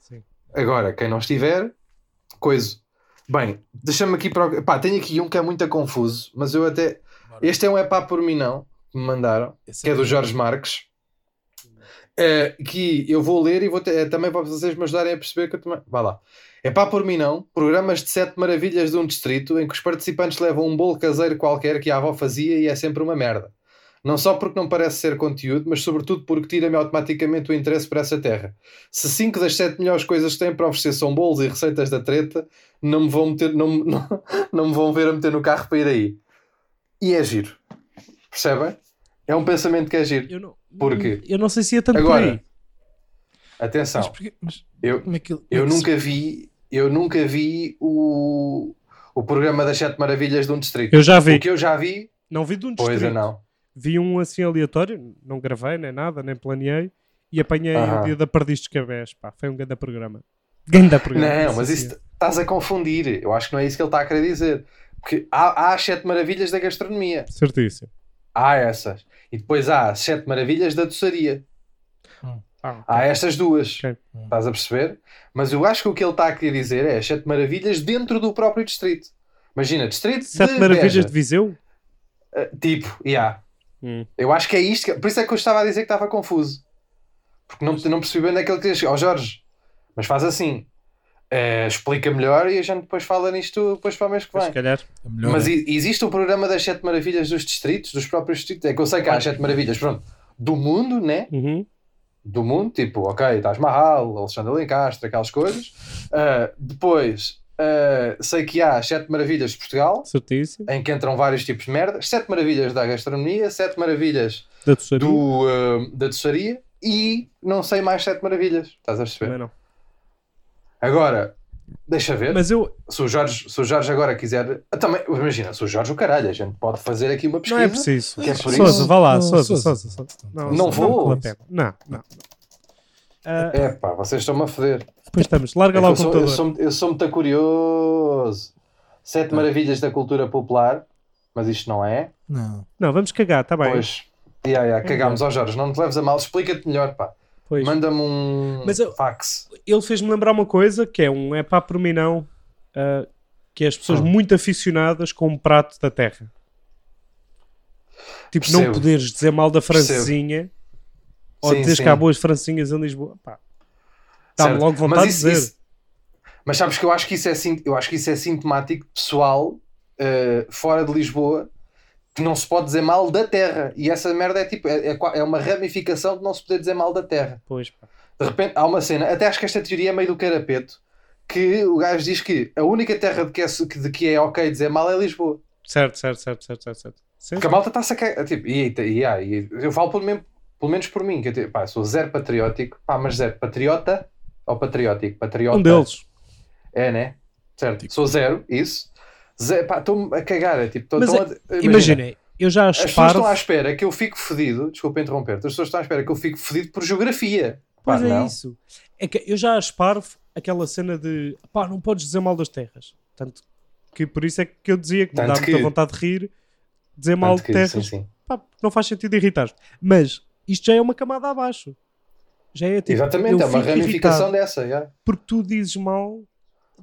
Sim. Agora, quem não estiver, coisa. Bem, deixa-me aqui para. Pá, tenho aqui um que é muito confuso, mas eu até. Este é um epá por mim não, que me mandaram, Esse que é do Jorge Marques. Eh, que eu vou ler e vou ter, eh, também para vocês me ajudarem a perceber que eu também. Vá lá. É pá por mim não, programas de sete maravilhas de um distrito em que os participantes levam um bolo caseiro qualquer que a avó fazia e é sempre uma merda. Não só porque não parece ser conteúdo, mas sobretudo porque tira-me automaticamente o interesse por essa terra. Se 5 das 7 melhores coisas que têm para oferecer são bolos e receitas da treta, não me vão, meter, não, não, não me vão ver a meter no carro para ir aí. E é giro. Percebem? É um pensamento que é giro. Eu não, Porquê? Eu não sei se é tanto por Agora, aí. atenção, Mas, porquê- mas eu, como é que ele- eu é que se- nunca vi, eu nunca vi o, o programa das Sete Maravilhas de um distrito. Eu já vi. O que eu já vi, Não vi de um pois distrito. eu não. Vi um assim aleatório, não gravei nem nada, nem planeei. E apanhei o dia da Perdiz de Cabés. Pá, foi um grande programa. Grande programa. Não, mas isso estás a confundir. Eu acho que não é isso que ele está a querer dizer. Porque há, há as Sete Maravilhas da gastronomia. Certíssimo. Há essas. E depois há as Sete Maravilhas da doçaria. Ah, Há estas duas. Ok. Estás a perceber? Mas eu acho que o que ele está a querer dizer é as Sete Maravilhas dentro do próprio distrito. Imagina, distrito Sete de Maravilhas Beja. de Viseu? Uh, tipo, yeah. Hum. Eu acho que é isto. que- Por isso é que eu estava a dizer que estava confuso. Porque não, não percebi bem onde é que ele queria chegar. Ó Jorge, mas faz assim. Eh, explica melhor e a gente depois fala nisto depois para o mês que vem. se calhar. é Mas é. e- existe o programa das Sete Maravilhas dos distritos, dos próprios distritos. É que eu sei que há as Sete Maravilhas, pronto, do mundo, né? Uhum. Do mundo, tipo, ok, Taj Mahal, Alexandre Lencastre, aquelas coisas. Ah, depois, ah, sei que há Sete Maravilhas de Portugal, Certíssimo. em que entram vários tipos de merda. Sete Maravilhas da gastronomia, Sete Maravilhas Da doçaria. do, ah, da doçaria e não sei mais Sete Maravilhas. Estás a perceber? Não. Agora, deixa ver. Mas eu. Se o, Jorge, se o Jorge agora quiser. Ah, Também, imagina, se o Jorge o caralho, a gente pode fazer aqui uma Não pesquisa. é preciso. Que é por Sousa, isso- vá lá, Não, Sousa, Sousa. Sousa, Sousa. Não vou. Não, não. não. Ah, É pá, vocês estão-me a foder. Depois estamos. Larga É lá o eu, sou, eu, computador. sou, eu sou muito curioso. Sete Ah. maravilhas da cultura popular, mas isto não é. Não. Não, vamos cagar, está bem. Pois. Yeah, yeah, cagámos ao Jorge, não te leves a mal, explica-te melhor, pá. Pois. Manda-me um Mas eu- fax. Ele fez-me lembrar uma coisa que é um é pá por mim não. ah, que é as pessoas Hum. muito aficionadas com um prato da terra. Tipo, não Percebo. poderes dizer mal da francesinha ou Sim, dizer sim. que há boas francesinhas em Lisboa. Pá, Certo. logo vontade mas isso- de dizer. isso- mas sabes que eu acho que isso é, sim- eu acho que isso é sintomático pessoal eh, fora de Lisboa que não se pode dizer mal da terra. E essa merda é tipo, é, é é uma ramificação de não se poder dizer mal da terra. Pois, pá. De repente há uma cena, até acho que esta teoria é meio do carapeto, que o gajo diz que a única terra de que é, de que é ok dizer mal é Lisboa. Certo, certo, certo, certo, certo. certo. Sim, Porque a malta está-se a cagar. Tipo, e, e, e, e, eu falo pelo, mesmo, pelo menos por mim, que eu te- pá, sou zero patriótico, pá, mas zero patriota ou patriótico? Patriota. um deles. É, né? Certo. Sou zero, isso. Estou-me a cagar. É, tipo, tô, Mas tô é- a- Imaginem, eu já As pessoas estão à espera que eu fique fedido, desculpa interromper, as pessoas estão à espera que eu fique fedido por geografia. Pois Pá, é não. isso. É que eu já asparo aquela cena de pá, não podes dizer mal das terras. Tanto que por isso é que eu dizia que me Tanto dá que- muita vontade de rir, dizer mal de terras. sim, sim. Pá, não faz sentido irritar Mas isto já é uma camada abaixo. Já é tipo. Exatamente, eu é uma ramificação irritado dessa. já. Porque tu dizes mal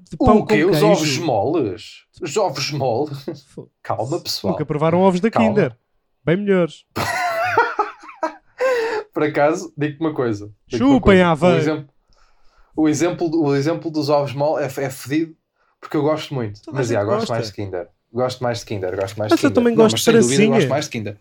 de pão O quê? Os queijo. ovos moles? Os ovos moles? Calma, pessoal. Nunca provaram ovos da Calma. Kinder. Bem melhores. Por acaso, digo-te uma coisa. Uma Chupem, coisa. Aveiro. O exemplo, o, exemplo, o exemplo dos ovos mole é, é fedido porque eu gosto muito. Toda mas já, gosto mais de Kinder. Gosto mais de Kinder. Gosto mais Mas de eu Kinder. também gosto mas de dúvida gosto mais de Kinder.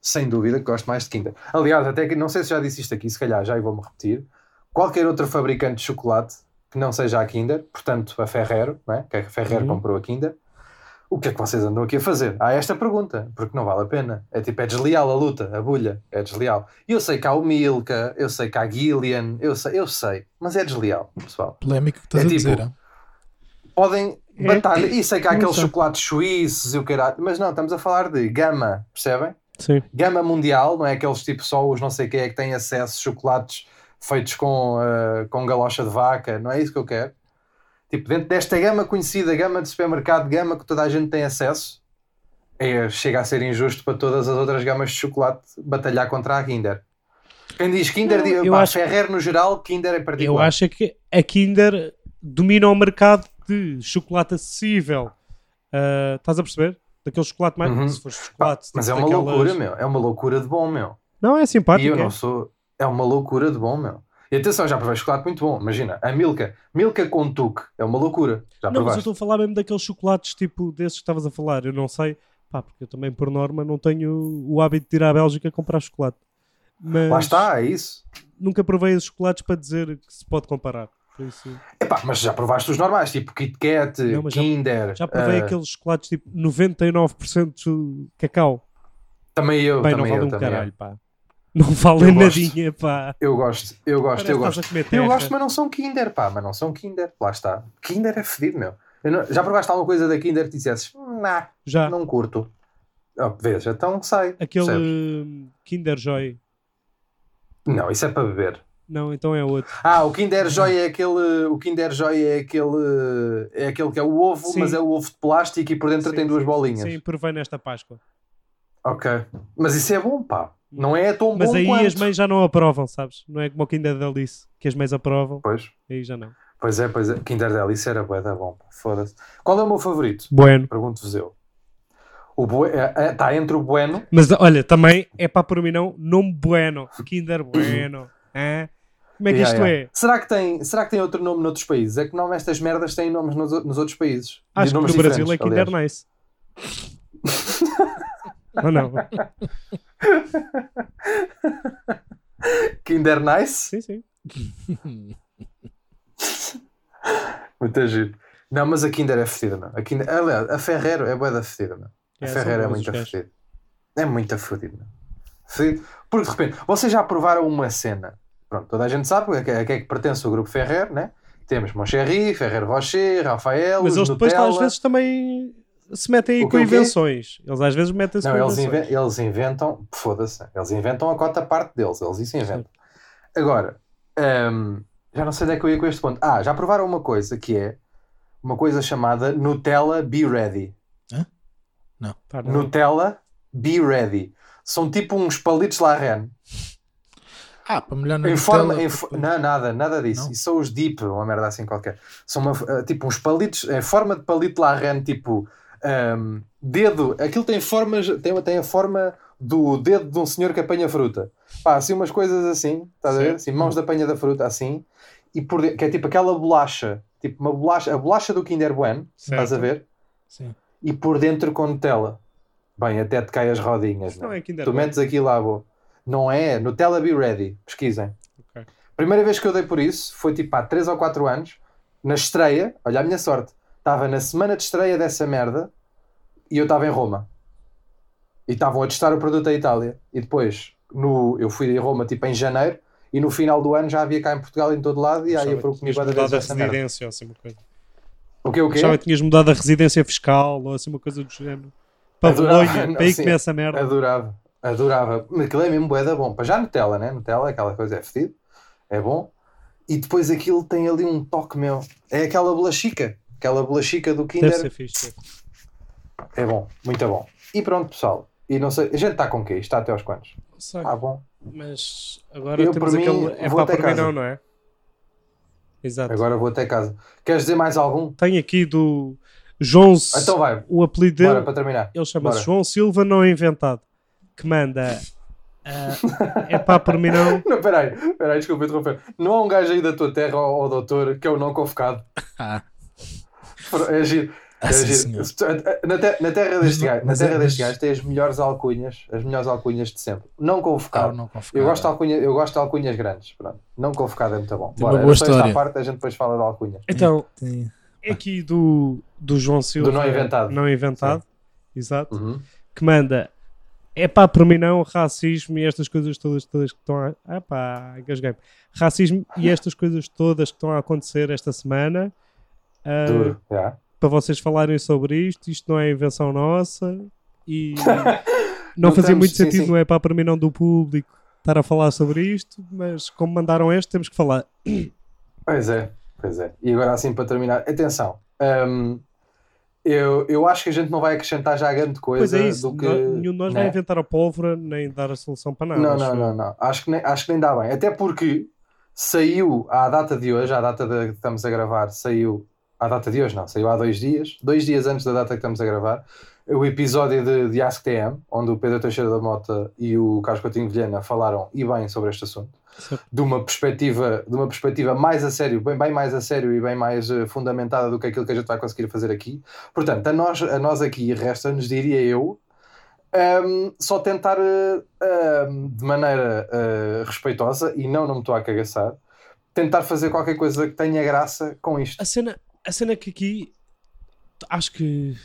Sem dúvida que gosto mais de Kinder. Aliás, até que não sei se já disse isto aqui, se calhar já e vou-me repetir. Qualquer outro fabricante de chocolate que não seja a Kinder, portanto a Ferrero, não é? que a Ferrero Uhum. comprou a Kinder, o que é que vocês andam aqui a fazer? Há esta pergunta, porque não vale a pena. É tipo, é desleal a luta, a bulha, é desleal. E eu sei que há o Milka, eu sei que há a Gillian, eu sei, eu sei, mas é desleal, pessoal. Polémico que estás É a tipo- dizer. Podem É. batalhar, e sei que há Não aqueles sei. chocolates suíços e o caralho, mas não, estamos a falar de gama, percebem? Sim. Gama mundial, não é aqueles tipo só os não sei quem é que têm acesso chocolates feitos com, ah, com galocha de vaca, não é isso que eu quero. Tipo, dentro desta gama conhecida, gama de supermercado, gama que toda a gente tem acesso, é, chega a ser injusto para todas as outras gamas de chocolate batalhar contra a Kinder. Quem diz Kinder, diz, eu pá, acho- Ferrer no geral, Kinder em particular. Eu acho é que a Kinder domina o mercado de chocolate acessível. Ah, estás a perceber? Daquele chocolate mais. Uhum. Se for chocolate. mas tipo é uma daquelas- loucura, meu. É uma loucura de bom, meu. Não, é E simpático. eu é. não sou. É uma loucura de bom, meu. E atenção, já provei chocolate muito bom. Imagina, a Milka. Milka com tuque. É uma loucura. Já Não, mas eu provaste? estou a falar mesmo daqueles chocolates tipo desses que estavas a falar. Eu não sei. Pá, porque eu também, por norma, não tenho o hábito de ir à Bélgica comprar chocolate. Mas Lá está, é isso. nunca provei esses chocolates para dizer que se pode comparar. Por isso, Epá, mas já provaste os normais, tipo Kit Kat, Não, mas já- Kinder. já provei ah, aqueles chocolates tipo 99% cacau. Também eu, Bem, não também valem eu, um também eu. caralho, pá. Não Eu gosto. nadinha, pá. Eu gosto, eu gosto, Parece eu gosto. Eu gosto, mas não são Kinder, pá, mas não são Kinder. Lá está. Kinder é fedido, meu. Eu não- já provaste alguma coisa da Kinder que dissesses, nah, Já, não curto. Oh, vês, então sai. aquele percebes? hum, Kinder Joy. Não, isso é para beber. Não, então é outro. Ah, o Kinder Joy é aquele. O Kinder Joy é aquele. É aquele que é o ovo, Sim. mas é o ovo de plástico e por dentro Sim, tem duas bolinhas. Sim, provei nesta Páscoa. Ok. Mas isso é bom, pá. Não é tão Mas bom aí quanto. as mães já não aprovam, sabes? Não é como o Kinder da Alice, que as mães aprovam. Pois, Aí já não. pois é, pois é. Kinder Delice era bué da bom. Foda-se. Qual é o meu favorito? Bueno. Pergunto-vos eu. O bue... Está entre o Bueno. Mas olha, também é para por mim não, nome Bueno. Kinder Bueno. Hã? Como é que Yeah, isto yeah. é? Será que, tem, será que tem outro nome noutros países? É que não estas merdas têm nomes nos, nos outros países. Acho que no Brasil é Kinder aliás. Nice. Ou não? Kinder Nice? Sim, sim. Muito giro. Não, mas a Kinder é fedida, não. A, Kinder... Aliás, a Ferrero é bué da fedida, não. A É, Ferrero é muito fedida. É muito fedido, não. Fedido. Porque de repente, vocês já provaram uma cena. Pronto, toda a gente sabe a que, a que é que pertence o grupo Ferrer, né? Temos Moncherry, Ferrer Rocher, Rafael, Mas eles depois Nutella. às vezes também se metem aí O com invenções. Eles às vezes metem-se Não, com eles, invenções. inven- eles inventam, foda-se, eles inventam a cota parte deles, eles isso inventam. Agora, hum, já não sei onde é que eu ia com este ponto. Ah, já provaram uma coisa que é uma coisa chamada Nutella Be Ready. Pá, não. Nutella Be Ready. São tipo uns palitos La Reine. Ah, para molhar na Em Nutella, não, nada, nada disso. Não? Isso são os deep, uma merda assim qualquer. São uma, eh, tipo uns palitos, em forma de palito La Reine, tipo hum, dedo. Aquilo tem formas, tem, tem a forma do dedo de um senhor que apanha fruta. Pá, assim umas coisas assim, estás a ver? Certo. Assim, mãos de apanha da fruta, assim. E por que é tipo aquela bolacha, tipo uma bolacha, a bolacha do Kinder Bueno, estás a Certo. ver? Sim. E por dentro com Nutella. Bem, até te cai as rodinhas. Não é Kinder Tu Bueno. metes aquilo à boa. Não é? Nutella Be Ready. Pesquisem. Ok. Primeira vez que eu dei por isso foi tipo há 3 ou 4 anos, na estreia. Olha a minha sorte. Estava na semana de estreia dessa merda e eu estava em Roma. E estavam a testar o produto à Itália. E depois, no, eu fui a Roma tipo em janeiro e no final do ano já havia cá em Portugal em todo lado e aí eu que várias mudado a residência ou assim uma coisa. O quê, o quê? Achava que tinhas mudado a residência fiscal ou assim uma coisa do género. Para Bolonha, para ir sim. comer essa merda. Adorava, adorava. Mas aquilo é mesmo bué da bom. Para já Nutella, né? Nutella, aquela coisa é fedido, é bom. E depois aquilo tem ali um toque meu. É aquela bolachica, aquela bolachica do Deve Kinder. ser fixe. É bom, muito bom. E pronto, pessoal. E não sei, a gente está com o quê? Está até aos quantos? Sei. Ah, bom. Mas agora Eu, temos mim, aquele. É vou para mim casa. não, não é? Exato. Agora vou até casa. Queres dizer mais algum? Tenho aqui do João. Então vai, O apelido bora dele, para terminar. ele chama-se bora. João Silva Não Inventado. Que manda. ah, é pá, por mim não. Não, peraí, peraí, desculpa interromper. Não há um gajo aí da tua terra, ó, ó doutor, que é o não convocado. Ah, É giro. Ah, É sim. Se tu- Na, te- na terra deste gajo, na terra é- deste gajo tem as melhores alcunhas, as melhores alcunhas de sempre. Não ah, convocado. não Eu gosto, de alcunha, eu gosto de alcunhas grandes. Pronto. Não convocado é muito bom. Tem uma Bora, boa só esta história. parte, a gente depois fala de alcunhas. Então, é aqui do, do João Silva. Do não inventado. Não inventado. Exato. Uhum. Que manda. É pá, por mim não, racismo e estas coisas todas, todas que estão a. Ah pá, engasguei Racismo e estas coisas todas que estão a acontecer esta semana. ah, Duro, já. para vocês falarem sobre isto. Isto não é invenção nossa e não Não fazia estamos- muito sim, sentido, sim. não é para para mim não do público estar a falar sobre isto, mas como mandaram este, temos que falar. Pois é, pois é. E agora assim para terminar, atenção. hum, eu, eu acho que a gente não vai acrescentar já grande Pois coisa é isso, do que. nenhum de nós vai né? inventar a pólvora nem dar a solução para nada. Não, não, não, não. Acho que, nem, acho que nem dá bem. Até porque saiu à data de hoje, à data de que estamos a gravar, saiu. À data de hoje, não, saiu há dois dias, dois dias antes da data que estamos a gravar, o episódio de, de AskTM, onde o Pedro Teixeira da Mota e o Carlos Coutinho Vilhena falaram e bem sobre este assunto, Certo. de uma perspectiva, de uma perspectiva mais a sério, bem, bem mais a sério e bem mais eh, fundamentada do que aquilo que a gente vai conseguir fazer aqui. Portanto, a nós, a nós aqui resta-nos, diria eu, ehm, só tentar eh, ehm, de maneira eh, respeitosa e não, não me estou a cagaçar, tentar fazer qualquer coisa que tenha graça com isto. A cena, a cena que aqui acho que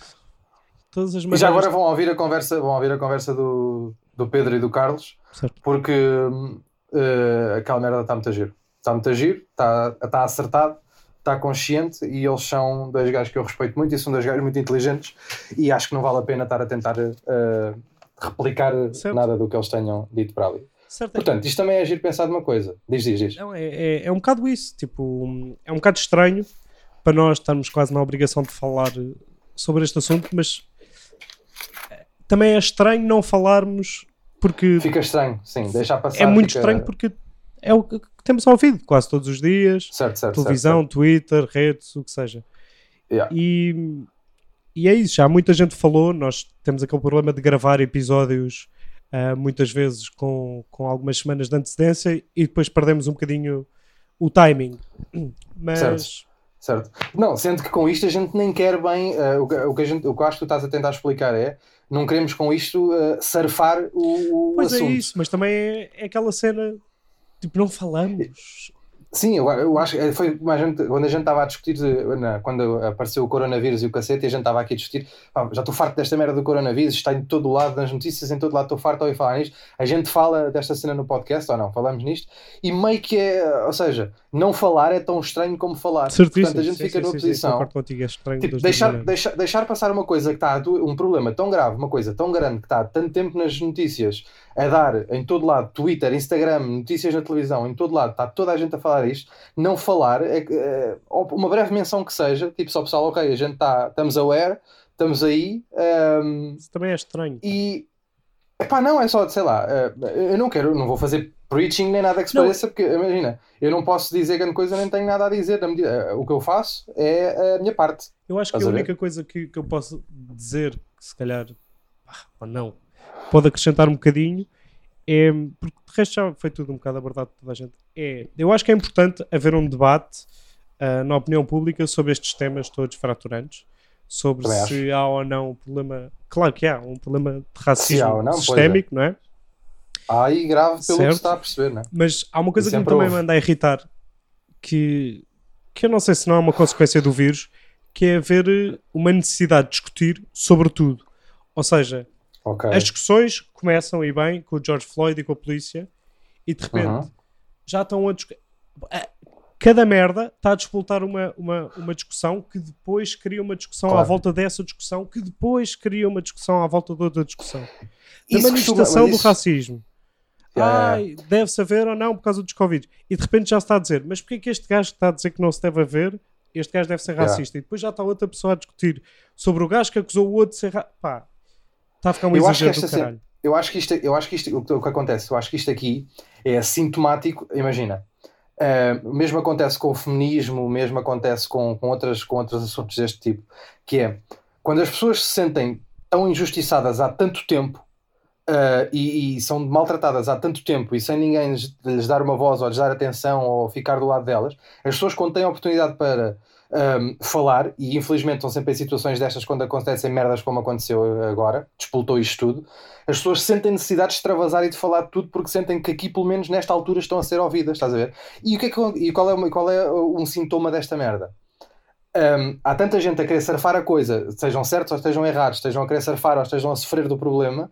todas as E maneiras. já agora vão ouvir a conversa, vão ouvir a conversa do, do Pedro e do Carlos, Certo. porque hum, eh, aquela merda está muito a giro. Está muito a giro, está, acertado, está consciente e eles são dois gajos que eu respeito muito e são dois gajos muito inteligentes e acho que não vale a pena estar a tentar eh, replicar Certo. nada do que eles tenham dito para ali. Certo. Portanto, isto também é giro pensar numa coisa. Diz, diz, diz. Não, é, é, é um bocado isso. Tipo, é um bocado estranho para nós estarmos quase na obrigação de falar sobre este assunto, mas eh, também é estranho não falarmos porque Fica estranho, sim, deixar passar. é muito fica- estranho porque é o que temos ouvido quase todos os dias. Certo, certo, televisão, certo, Twitter, redes, o que seja. Yeah. E, e é isso, já muita gente falou, nós temos aquele problema de gravar episódios ah, muitas vezes com, com algumas semanas de antecedência e depois perdemos um bocadinho o timing. Mas Certo. Certo. Não, sendo que com isto a gente nem quer bem. eh, o, que, o, que a gente, o que eu acho que tu estás a tentar explicar é não queremos com isto eh, surfar o, o pois assunto. é isso, mas também é, é aquela cena tipo, não falamos. Sim, eu, eu acho que foi a gente, quando a gente estava a discutir, na- quando apareceu o coronavírus e o cacete, e a gente estava aqui a discutir, pá, já estou farto desta merda do coronavírus, está em todo lado, nas notícias, em todo lado, estou farto de ouvir falar nisto. A gente fala desta cena no podcast, ou não? Falamos nisto, e meio que é, ou seja, não falar é tão estranho como falar. Certíssimo. Portanto, a gente Sim, fica sim, numa sim, sim, posição. contigo, é estranho Tipo, deixar, deixar, deixar passar uma coisa que está um problema tão grave, uma coisa tão grande que está há tanto tempo nas notícias a dar em todo lado, Twitter, Instagram, notícias na televisão, em todo lado, está toda a gente a falar isto, não falar, é, que, ou uma breve menção que seja, tipo só pessoal, ok, a gente está, estamos aware, estamos aí, ehm, Isso também é estranho. e epá, não, é só, sei lá, eh, eu não quero, não vou fazer preaching nem nada que se Não. pareça, porque imagina, eu não posso dizer grande coisa, nem tenho nada a dizer, na medida- eh, o que eu faço é a minha parte. Eu acho que Estás a a ver? única coisa que, que eu posso dizer, que se calhar, ah, ou não, pode acrescentar um bocadinho, é, porque de resto já foi tudo um bocado abordado por toda a gente, é, eu acho que é importante haver um debate ah, na opinião pública sobre estes temas todos fraturantes, sobre Também se há ou não um problema, claro que há, um problema de racismo não, é. sistémico, não é? Há aí grave pelo Certo. que se está a perceber, não é? Mas há uma coisa que me também houve. manda a irritar, que, que eu não sei se não é uma consequência do vírus, que é haver eh, uma necessidade de discutir sobre tudo. Ou seja, Ok. as discussões começam e bem com o George Floyd e com a polícia, e de repente Uhum. já estão a discutir. Cada merda está a disputar uma, uma, uma discussão que depois cria uma discussão à Claro. volta dessa discussão, que depois cria uma discussão à volta de outra discussão. Da Isso manifestação mas do isso- racismo. Yeah, yeah, Ai, deve-se haver ou não por causa dos Covid. E de repente já se está a dizer, mas porquê que este gajo está a dizer que não se deve haver? Este gajo deve ser Yeah. racista. E depois já está outra pessoa a discutir sobre o gajo que acusou o outro de ser ra... Pá, está a ficar um Eu acho que exagero do esta cena- caralho. Eu acho que isto, eu acho que isto, o que, o que acontece, eu acho que isto aqui é sintomático. Imagina, o mesmo acontece com o feminismo, o mesmo acontece com, com, outras, com outros assuntos deste tipo, que é quando as pessoas se sentem tão injustiçadas há tanto tempo eh, e, e são maltratadas há tanto tempo e sem ninguém lhes, lhes dar uma voz ou lhes dar atenção ou ficar do lado delas, as pessoas quando têm a oportunidade para um, falar, e infelizmente estão sempre em situações destas quando acontecem merdas como aconteceu agora, despoltou isto tudo, as pessoas sentem necessidade de extravasar e de falar tudo porque sentem que aqui, pelo menos nesta altura, estão a ser ouvidas, estás a ver? E, o que é que, e qual, é, qual é um sintoma desta merda? Um, há tanta gente a querer surfar a coisa, sejam certos ou estejam errados, estejam a querer surfar ou estejam a sofrer do problema,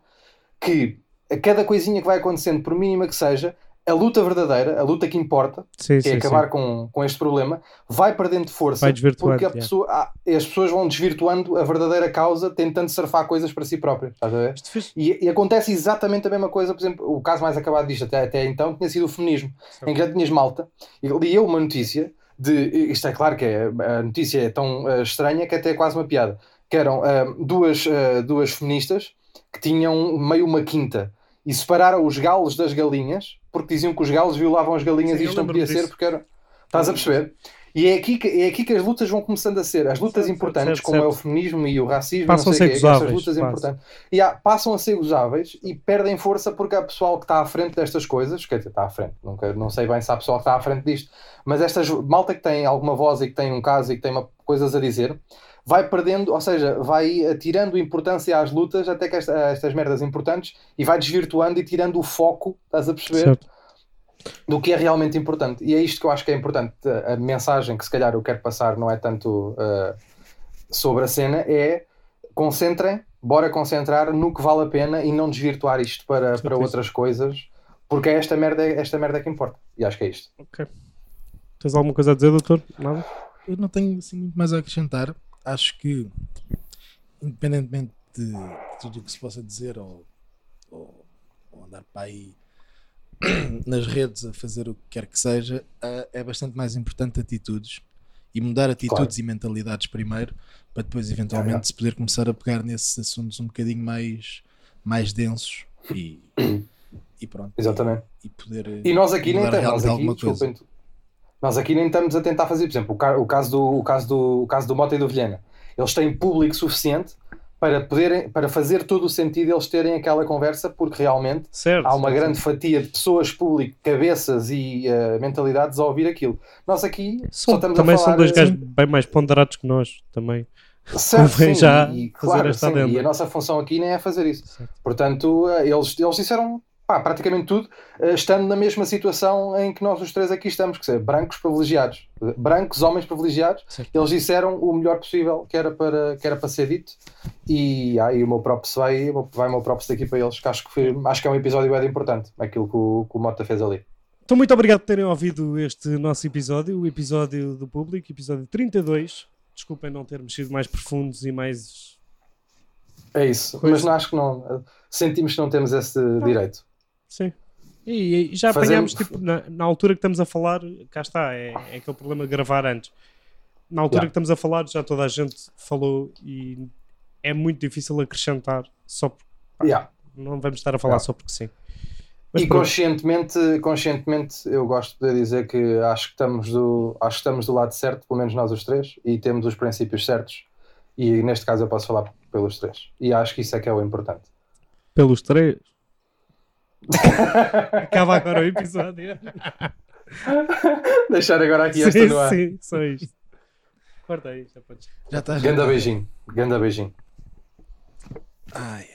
que a cada coisinha que vai acontecendo, por mínima que seja, a luta verdadeira, a luta que importa, Sim, que é sim, acabar sim. com, com este problema, vai perdendo força porque a yeah. pessoa, ah, as pessoas vão desvirtuando a verdadeira causa, tentando surfar coisas para si próprias. Estás a ver? E, e acontece exatamente a mesma coisa, por exemplo, o caso mais acabado disto até, até então tinha sido o feminismo, em que já tinhas malta, e li eu uma notícia de, isto é claro que é, a notícia é tão eh, estranha que até é quase uma piada, que eram eh, duas, eh, duas feministas que tinham meio uma quinta e separaram os galos das galinhas porque diziam que os galos violavam as galinhas Sim, e isto não podia ser disso. porque era... Estás a perceber? E é aqui, que, é aqui que as lutas vão começando a ser. As lutas Certo, importantes, certo, como é o feminismo e o racismo, Passam a ser quê, essas gozáveis, lutas quase. importantes. E há- passam a ser gozáveis e perdem força porque há pessoal que está à frente destas coisas, quer dizer, está à frente, nunca, não sei bem se há pessoal que está à frente disto, mas estas malta que tem alguma voz e que tem um caso e que tem uma- coisas a dizer, vai perdendo, ou seja, vai eh, tirando importância às lutas até que esta- estas merdas importantes e vai desvirtuando e tirando o foco, estás a perceber? Certo. do que é realmente importante. E é isto que eu acho que é importante. A a mensagem que se calhar eu quero passar não é tanto uh, sobre a cena, é concentrem, bora concentrar no que vale a pena e não desvirtuar isto para, para outras coisas, porque é esta merda, esta merda que importa. E acho que é isto. Ok. Tens alguma coisa a dizer, doutor? Nada? Eu não tenho assim muito mais a acrescentar. Acho que, independentemente de tudo o que se possa dizer ou, ou- ou andar para aí nas redes a fazer o que quer que seja, é bastante mais importante atitudes e mudar atitudes e mentalidades primeiro para depois eventualmente Ah, se poder começar a pegar nesses assuntos um bocadinho mais, mais densos e, e pronto. Exatamente. E, e poder E nós aqui nem estamos, nós aqui, desculpem, nós aqui nem estamos a tentar fazer, por exemplo, o, ca- o caso do, o caso do, o caso do Mota e do Vilhena. Eles têm público suficiente para poderem, para fazer todo o sentido eles terem aquela conversa, porque realmente Certo. há uma certo, grande fatia de pessoas públicas, cabeças e eh, mentalidades a ouvir aquilo. Nós aqui só São- estamos também a falar... são dois eh, gajos bem mais ponderados que nós, também. certo, sim, já e, claro, sim, e a nossa função aqui nem é fazer isso. Certo. Portanto, eh, eles, eles disseram pá, praticamente tudo, eh, estando na mesma situação em que nós os três aqui estamos, que é brancos privilegiados, brancos, homens privilegiados, Certo. eles disseram o melhor possível que era para, que era para ser dito e aí o meu próprio vai, vai o meu próprio daqui para eles, que acho que, foi, acho que é um episódio bem importante, aquilo que o, que o Mota fez ali. Então, muito obrigado por terem ouvido este nosso episódio, o episódio do público, episódio 32. Desculpem não termos sido mais profundos e mais. É isso, mas não, acho que não, sentimos que não temos esse direito. Sim. E, e já Fazemos- apanhámos, tipo, na, na altura que estamos a falar, cá está, é, é aquele problema de gravar antes. Na altura Yeah. que estamos a falar, já toda a gente falou e é muito difícil acrescentar só porque Yeah. não vamos estar a falar Yeah. só porque sim. Mas e pronto. conscientemente, conscientemente eu gosto de dizer que acho que estamos do, acho que estamos do lado certo, pelo menos nós os três, e temos os princípios certos. E neste caso eu posso falar pelos três. E acho que isso é que é o importante. pelos três. Acaba agora o episódio. Deixar agora aqui esta sim, no ar. sim, só isto. Corta aí, já podes. Já está. já Ganda está. beijinho. Ganda beijinho. Ai.